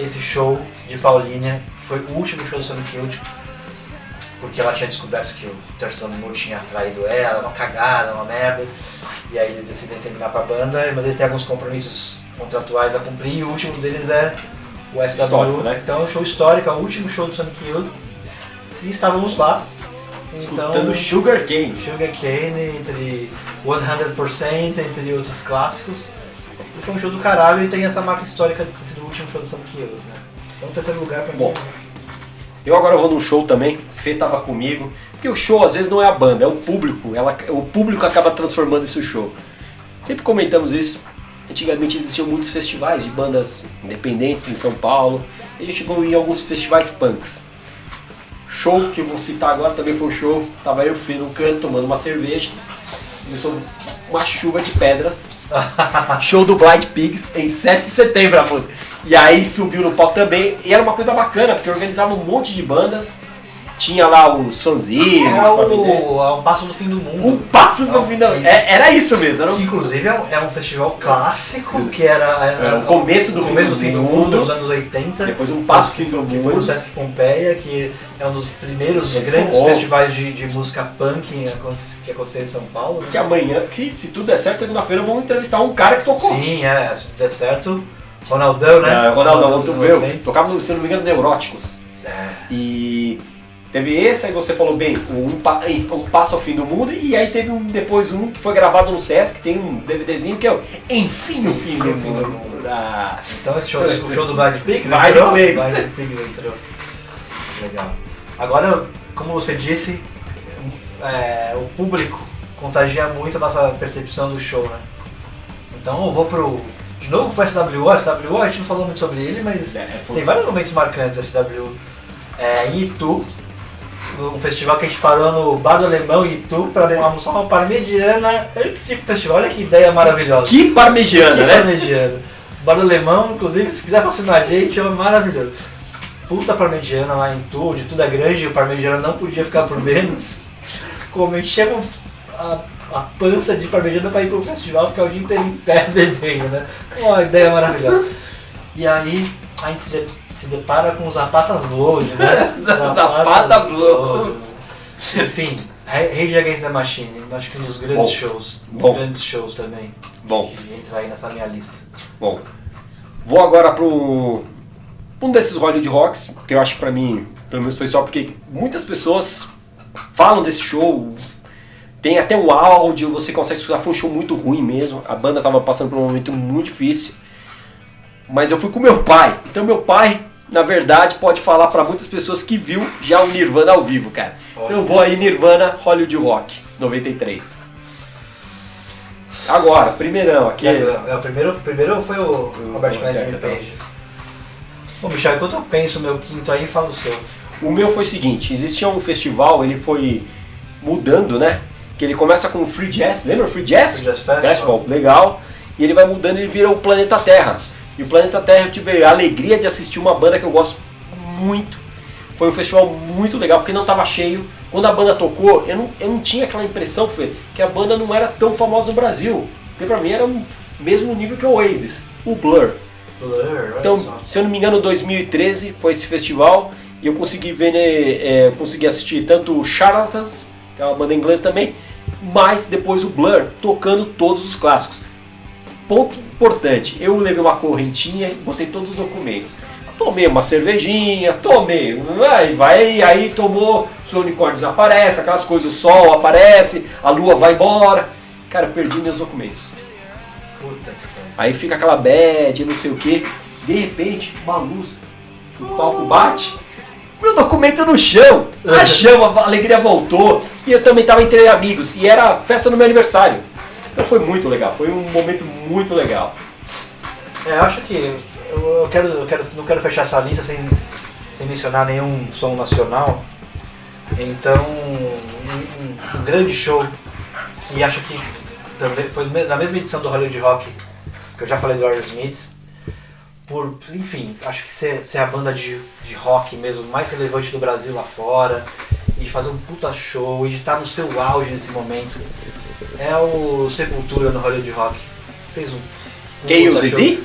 esse show de Paulínia, que foi o último show do Sonic Youth, porque ela tinha descoberto que o Thurston Moore tinha traído ela, uma cagada, uma merda. E aí eles decidem terminar com a banda, mas eles têm alguns compromissos contratuais a cumprir e o último deles é o SW. Né? Então show histórico, é o último show do Sonic Youth. E estávamos lá. Então, Sugar Cane. Sugar Cane, entre 100%, entre outros clássicos. E foi um show do caralho e tem essa marca histórica de ter sido o último show do Sonic Youth, né? Então terceiro lugar pra Bom. mim. Eu agora vou num show também, Fê tava comigo. Porque o show às vezes não é a banda, é o público. Ela, o público acaba transformando esse show. Sempre comentamos isso. Antigamente existiam muitos festivais de bandas independentes em São Paulo. E a gente chegou em alguns festivais punks. Show que eu vou citar agora também foi um show. Tava eu o Fê no canto tomando uma cerveja. Começou uma chuva de pedras. Show do Blind Pigs em 7 de setembro, puta. E aí subiu no palco também. E era uma coisa bacana, porque organizava um monte de bandas. tinha lá os fanzines. É vender. o, é um passo do fim do O mundo. passo do final. E- É, era isso mesmo, era um inclusive é um, é festival clássico que era, era É, o começo do o fim começo do do fim do mundo. mundo, nos anos 80. Depois um passo do fim do que foi no mundo. Sesc Pompeia, que é um dos primeiros grandes bom. festivais de, de música punk que aconteceu em São Paulo. né? que amanhã, que se tudo der certo, segunda-feira vamos entrevistar um cara que tocou. Sim, é, se der certo. Ronaldão, né? Tu dos viu? adolescentes. Tocava, no, se não me engano, Neuróticos. É. E teve esse, aí você falou bem, o um, Pa- um Passo ao Fim do Mundo, e aí teve um, depois um que foi gravado no Sesc, tem um DVDzinho que é o Enfim o Fim do Enfim o Fim do Mundo. Ah, Então esse show, o show do Blind Pigs Blind entrou? Pigs. Blind Pigs entrou. Legal. Agora, como você disse, é, o público contagia muito a nossa percepção do show, né? Então eu vou pro. De novo pro SWO, SWO a gente não falou muito sobre ele, mas É, por- tem vários momentos marcantes do SWO. É, em Itu, um festival que a gente parou no Bar do Alemão em Itu pra almoçar uma parmegiana antes de ir pro festival. Olha que ideia maravilhosa. que parmegiana, Que né? parmegiana. Bar do Alemão, inclusive, se quiser vacinar a gente, é maravilhoso. Puta parmegiana lá em tudo, de tudo é grande, e o parmegiana não podia ficar por menos. Como enchemos a, a pança de parmegiana pra ir pro festival, ficar o dia inteiro em pé bebendo, né? Uma ideia maravilhosa. E aí, a gente se, se depara com os Zapatas Blood, né? Zapata Blood. Enfim, Rage Against the Machine, acho que um dos grandes Bom. shows. Um dos Bom. grandes shows também. Bom. Que entra aí nessa minha lista. Bom, vou agora pro um desses Hollywood Rocks, que eu acho que pra mim, pelo menos foi só porque muitas pessoas falam desse show. Tem até um áudio, você consegue escutar, foi um show muito ruim mesmo. A banda tava passando por um momento muito difícil. Mas eu fui com meu pai. Então meu pai, na verdade, pode falar pra muitas pessoas que viu já o Nirvana ao vivo, cara. Então eu vou aí Nirvana Hollywood Rock 93. Agora, primeirão, aquele É, o primeiro, o primeiro foi o Robert Plant então. Page. Bom, Michel, enquanto eu penso o meu quinto aí, fala o seu. O meu foi o seguinte, existia um festival, ele foi mudando, né? Que ele começa com o Free Jazz, lembra o Free Jazz? Free Jazz Festival. legal. E ele vai mudando, ele vira o Planeta Terra. E o Planeta Terra eu tive a alegria de assistir uma banda que eu gosto muito. Foi um festival muito legal, porque não estava cheio. Quando a banda tocou, eu não, eu não tinha aquela impressão, Fê, que a banda não era tão famosa no Brasil. Porque pra mim era o mesmo nível que o Oasis, o Blur. Blur, Então, se eu não me engano, 2013 foi esse festival e eu consegui ver, né, é, consegui assistir tanto o Charlatans, que é uma banda inglesa também, mas depois o Blur tocando todos os clássicos. Ponto importante, eu levei uma correntinha e botei todos os documentos. Tomei uma cervejinha, tomei, aí vai, aí tomou, os unicórnios aparecem, aquelas coisas, o sol aparece, a lua vai embora. Cara, perdi meus documentos. Aí fica aquela bad, não sei o que. De repente, uma luz, o palco bate, meu documento no chão. A chama, a alegria voltou. E eu também estava entre amigos. E era festa no meu aniversário. Então foi muito legal, foi um momento muito legal. É, eu acho que eu, quero, eu quero, não quero fechar essa lista sem, sem mencionar nenhum som nacional. Então, um, um- um grande show que acho que também foi na mesma edição do Hollywood Rock, que eu já falei do Aerosmith, por, enfim, acho que ser, ser a banda de, de rock mesmo mais relevante do Brasil lá fora, e de fazer um puta show, e de estar no seu auge nesse momento, é o Sepultura no Hollywood Rock. Fez um, um Chaos show. AD?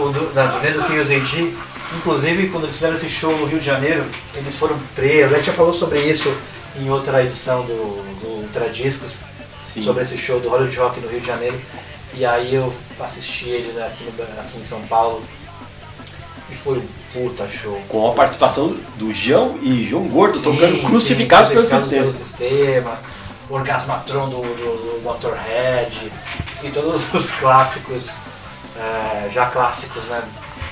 O do, não, turnê do Chaos AD. Inclusive, quando eles fizeram esse show no Rio de Janeiro, eles foram presos. A gente já falou sobre isso em outra edição do, do Ultra Discos, Sim. sobre esse show do Hollywood Rock no Rio de Janeiro. E aí eu assisti ele aqui, no- aqui em São Paulo. E foi um puta show. Com a participação do João e João Gordo Sim, tocando sim, crucificados pelo Crucificados sistema. pelo sistema, Orgasmatron do, do, do Motorhead e todos os clássicos, é, já clássicos, né?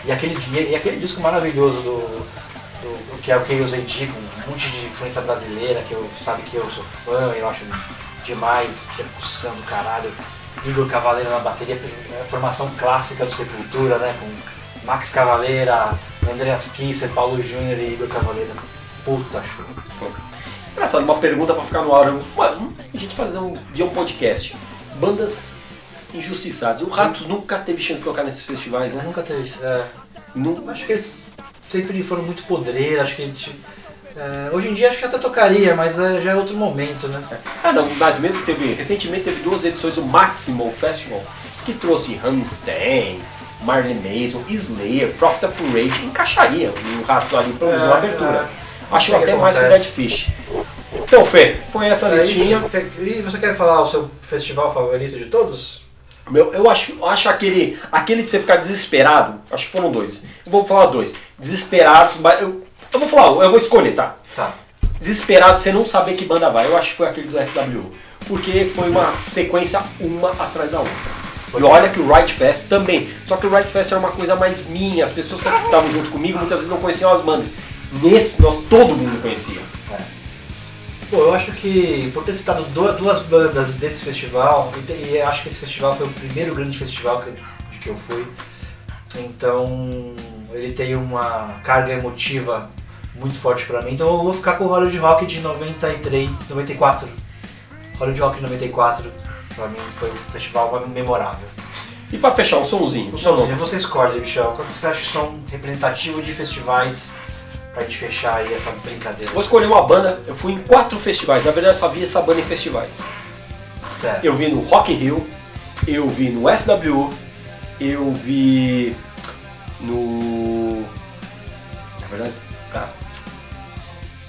E aquele, e aquele disco maravilhoso do, do, que é o Chaos AD, com um monte de influência brasileira, que eu sabe que eu sou fã, eu acho demais, percussão do caralho. Igor Cavaleira na bateria, é a formação clássica do Sepultura, né? Com Max Cavaleira, Andreas Kisser, Paulo Júnior e Igor Cavaleira. Puta show. Engraçado, uma pergunta pra ficar no ar. Uma- a gente fazer um dia um podcast. Bandas injustiçadas. O Ratos nunca teve chance de tocar nesses festivais, né? Nunca teve. É, Nu- acho que eles sempre foram muito podreiros, acho que a gente. É, hoje em dia acho que até tocaria, mas é, já é outro momento, né? Ah não, mas mesmo teve. Recentemente teve duas edições do Maximal Festival, que trouxe Rammstein, Marley Mason, Slayer, Prophet of Rage, encaixaria um rato ali menos É, na abertura. Acho É que até mais que o. Dead Fish. Então, Fê, foi essa É listinha. E você quer falar o seu festival favorito de todos? Meu, eu acho, acho aquele, aquele de você ficar desesperado, acho que foram dois. Eu vou falar dois. Desesperados, mas eu, eu vou falar, eu vou escolher, tá? Tá. Desesperado você não saber que banda vai. Eu acho que foi aquele do SWU. Porque foi uma sequência uma atrás da outra. E olha que o Right Fest também. Só que o Right Fest era uma coisa mais minha. As pessoas que estavam junto comigo muitas vezes não conheciam as bandas. Nesse, nós todo mundo conhecia. Pô, eu acho que por ter citado du- duas bandas desse festival, e, acho que esse festival foi o primeiro grande festival que, de que eu fui, então ele tem uma carga emotiva muito forte pra mim, então eu vou ficar com o Hollywood Rock de 93, 94. Hollywood Rock de 94, pra mim foi um festival memorável. E pra fechar, um somzinho. O somzinho, você escolhe, Michel, qual que você acha que som representativo de festivais pra gente fechar aí essa brincadeira? Vou escolher uma banda. Eu fui em quatro festivais. Na verdade, eu só vi essa banda em festivais. Certo. Eu vi no Rock in Rio, eu vi no SWU, eu vi no. Na verdade. Tá.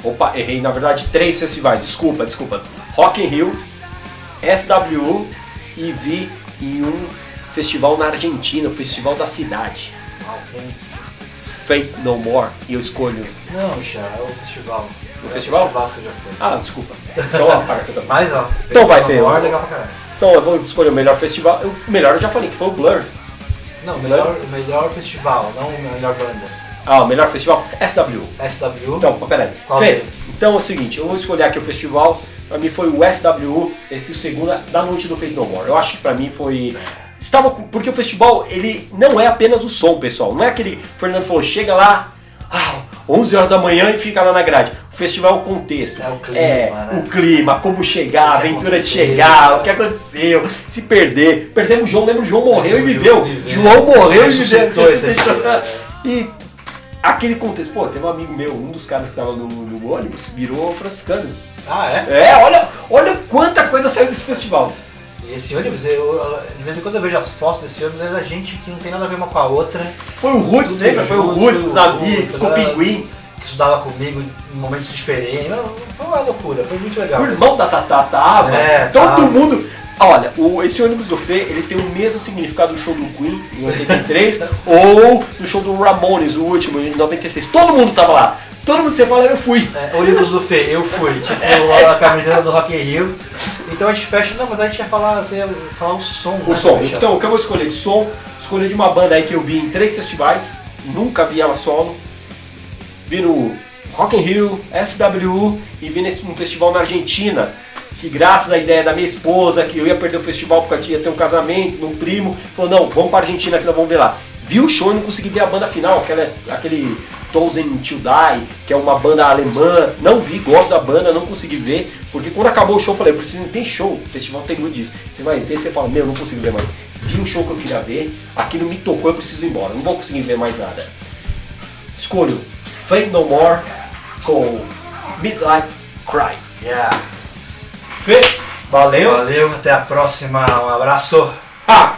Opa, errei. Na verdade, três festivais. Desculpa, desculpa. Rock in Rio, SWU e vi em um festival na Argentina, o Festival da Cidade. Ok. Fate No More. E eu escolho. Não, Michel, é o festival. O É festival? O festival que você já foi. Ah, desculpa. Então aparta também. Mas, ó. Então vai, Fê. No More é legal pra caralho. Então eu vou escolher o melhor festival. O melhor eu já falei, que foi o Blur. Não, o melhor, o melhor festival, não a melhor banda. Ah, o melhor festival? SW. SW. Então, peraí. Qual Fê, deles? então é o seguinte, eu vou escolher aqui o festival. Pra mim foi o SWU, esse segunda da noite do Fate No More. Eu acho que pra mim foi. Estava porque o festival ele não é apenas o som, pessoal. Não é aquele o Fernando falou, chega lá, ah, 11 horas da manhã e fica lá na grade. O festival é o contexto. É o clima, É, né? o clima, como chegar, a aventura de chegar, né? o que aconteceu, se perder. Perdemos o João, lembra? O João morreu e O viveu. João viveu. João morreu e viveu. E aquele contexto, pô, teve um amigo meu, um dos caras que tava no, no ônibus, virou franciscano. Ah, é? É, olha, olha quanta coisa saiu desse festival. Esse ônibus, eu, de vez em quando eu vejo as fotos desse ônibus, era gente que não tem nada a ver uma com a outra, Foi o Roots, lembra? Foi o Roots, os amigos, o né? Pinguim, que estudava comigo em momentos diferentes. Foi uma loucura, foi muito legal. o irmão da Tatá tava, É, todo tava. mundo. Olha, o, esse ônibus do Fê, ele tem o mesmo significado do show do Queen, em 83, ou do show do Ramones, o último, em 96. Todo mundo tava lá. Todo mundo, você fala, eu fui. É, ônibus do Fê, eu fui, tipo, a camiseta do Rock in Rio. Então a gente fecha, não, mas a gente ia falar, ia falar o som. O né, som. Então, o que eu vou escolher de som? Escolher de uma banda aí que eu vi em três festivais, nunca vi ela solo. Vi no Rock in Rio, SWU e vi nesse um festival na Argentina. Que graças à ideia da minha esposa, que eu ia perder o festival porque ia ter um casamento, num primo, falou, não, vamos para a Argentina que nós vamos ver lá. Vi o show e não consegui ver a banda final, aquela, aquele Thousand to Die, que é uma banda alemã. Não vi, gosto da banda, não consegui ver, porque quando acabou o show eu falei, eu preciso, tem show, o festival tem muito disso. Você vai ver, você fala, meu, eu não consigo ver mais. Vi um show que eu queria ver, aquilo me tocou, eu preciso ir embora, não vou conseguir ver mais nada. Escolho Fame No More com Midnight Cries. Yeah. Fê. Valeu. Valeu, até a próxima. Um abraço. Ah.